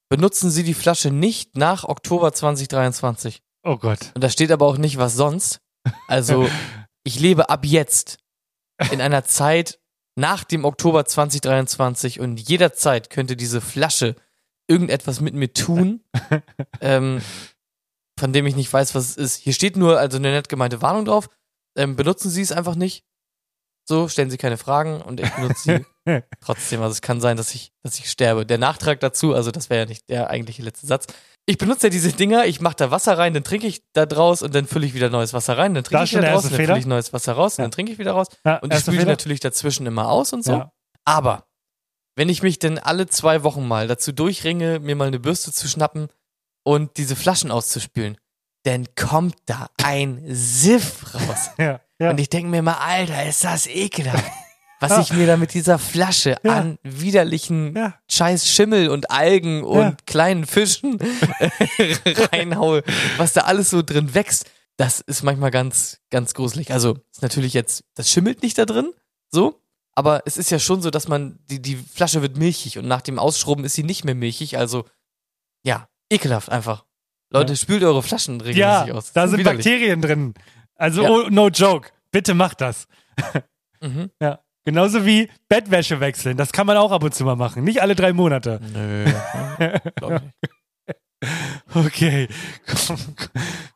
benutzen Sie die Flasche nicht nach Oktober 2023. Oh Gott. Und da steht aber auch nicht, was sonst. Also, ich lebe ab jetzt in einer Zeit nach dem Oktober 2023 und jederzeit könnte diese Flasche irgendetwas mit mir tun, ähm, von dem ich nicht weiß, was es ist. Hier steht nur also eine nett gemeinte Warnung drauf. Ähm, benutzen Sie es einfach nicht. So, stellen Sie keine Fragen und ich benutze sie trotzdem. Also es kann sein, dass ich, dass ich sterbe. Der Nachtrag dazu, also das wäre ja nicht der eigentliche letzte Satz. Ich benutze ja diese Dinger, ich mache da Wasser rein, dann trinke ich da draus und dann fülle ich wieder neues Wasser rein, dann trinke Da ich wieder und dann fülle ich neues Wasser raus und dann trinke ich wieder raus. Ja, und ich spüle Fehler? natürlich dazwischen immer aus und so. Ja. Aber wenn ich mich denn alle zwei Wochen mal dazu durchringe, mir mal eine Bürste zu schnappen und diese Flaschen auszuspülen, dann kommt da ein Siff raus. Ja, ja. Und ich denke mir mal, Alter, ist das ekelhaft. Was Ja. ich mir da mit dieser Flasche Ja. an widerlichen Ja. scheiß Schimmel und Algen und Ja. kleinen Fischen reinhaue, was da alles so drin wächst, das ist manchmal ganz, ganz gruselig. Also ist natürlich jetzt, das schimmelt nicht da drin, so, aber es ist ja schon so, dass man, die, die Flasche wird milchig und nach dem Ausschrubben ist sie nicht mehr milchig, also ja, ekelhaft einfach. Leute, Ja. spült eure Flaschen regelmäßig Ja, aus. Das da sind widerlich. Bakterien drin. Also, Ja. oh, no joke. Bitte macht das. Mhm. Ja. Genauso wie Bettwäsche wechseln. Das kann man auch ab und zu mal machen. Nicht alle drei Monate. Nö. glaub ich nicht. Okay. Komm,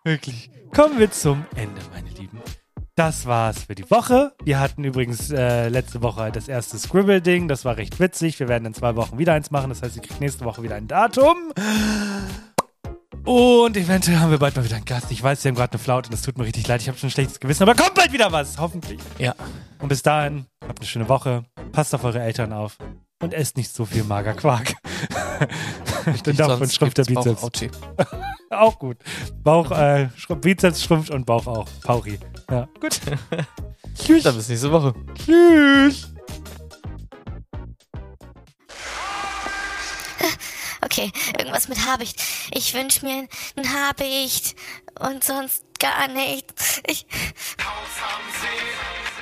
wirklich. Kommen wir zum Ende, meine Lieben. Das war's für die Woche. Wir hatten übrigens äh, letzte Woche das erste Scribble-Ding. Das war recht witzig. Wir werden in zwei Wochen wieder eins machen. Das heißt, ihr kriegt nächste Woche wieder ein Datum. Und eventuell haben wir bald mal wieder einen Gast. Ich weiß, sie haben gerade eine Flaute und es tut mir richtig leid. Ich habe schon ein schlechtes Gewissen. Aber kommt bald wieder was. Hoffentlich. Ja. Und bis dahin, habt eine schöne Woche. Passt auf eure Eltern auf. Und esst nicht so viel Magerquark. Denn davon schrumpft der Bizeps. Auch gut. Bauch, äh, schrumpft, Bizeps schrumpft und Bauch auch. Pauri. Ja, gut. Tschüss. Dann bis nächste Woche. Tschüss. Okay, irgendwas mit Habicht. Ich wünsche mir ein Habicht und sonst gar nichts. Ich. Haus am See,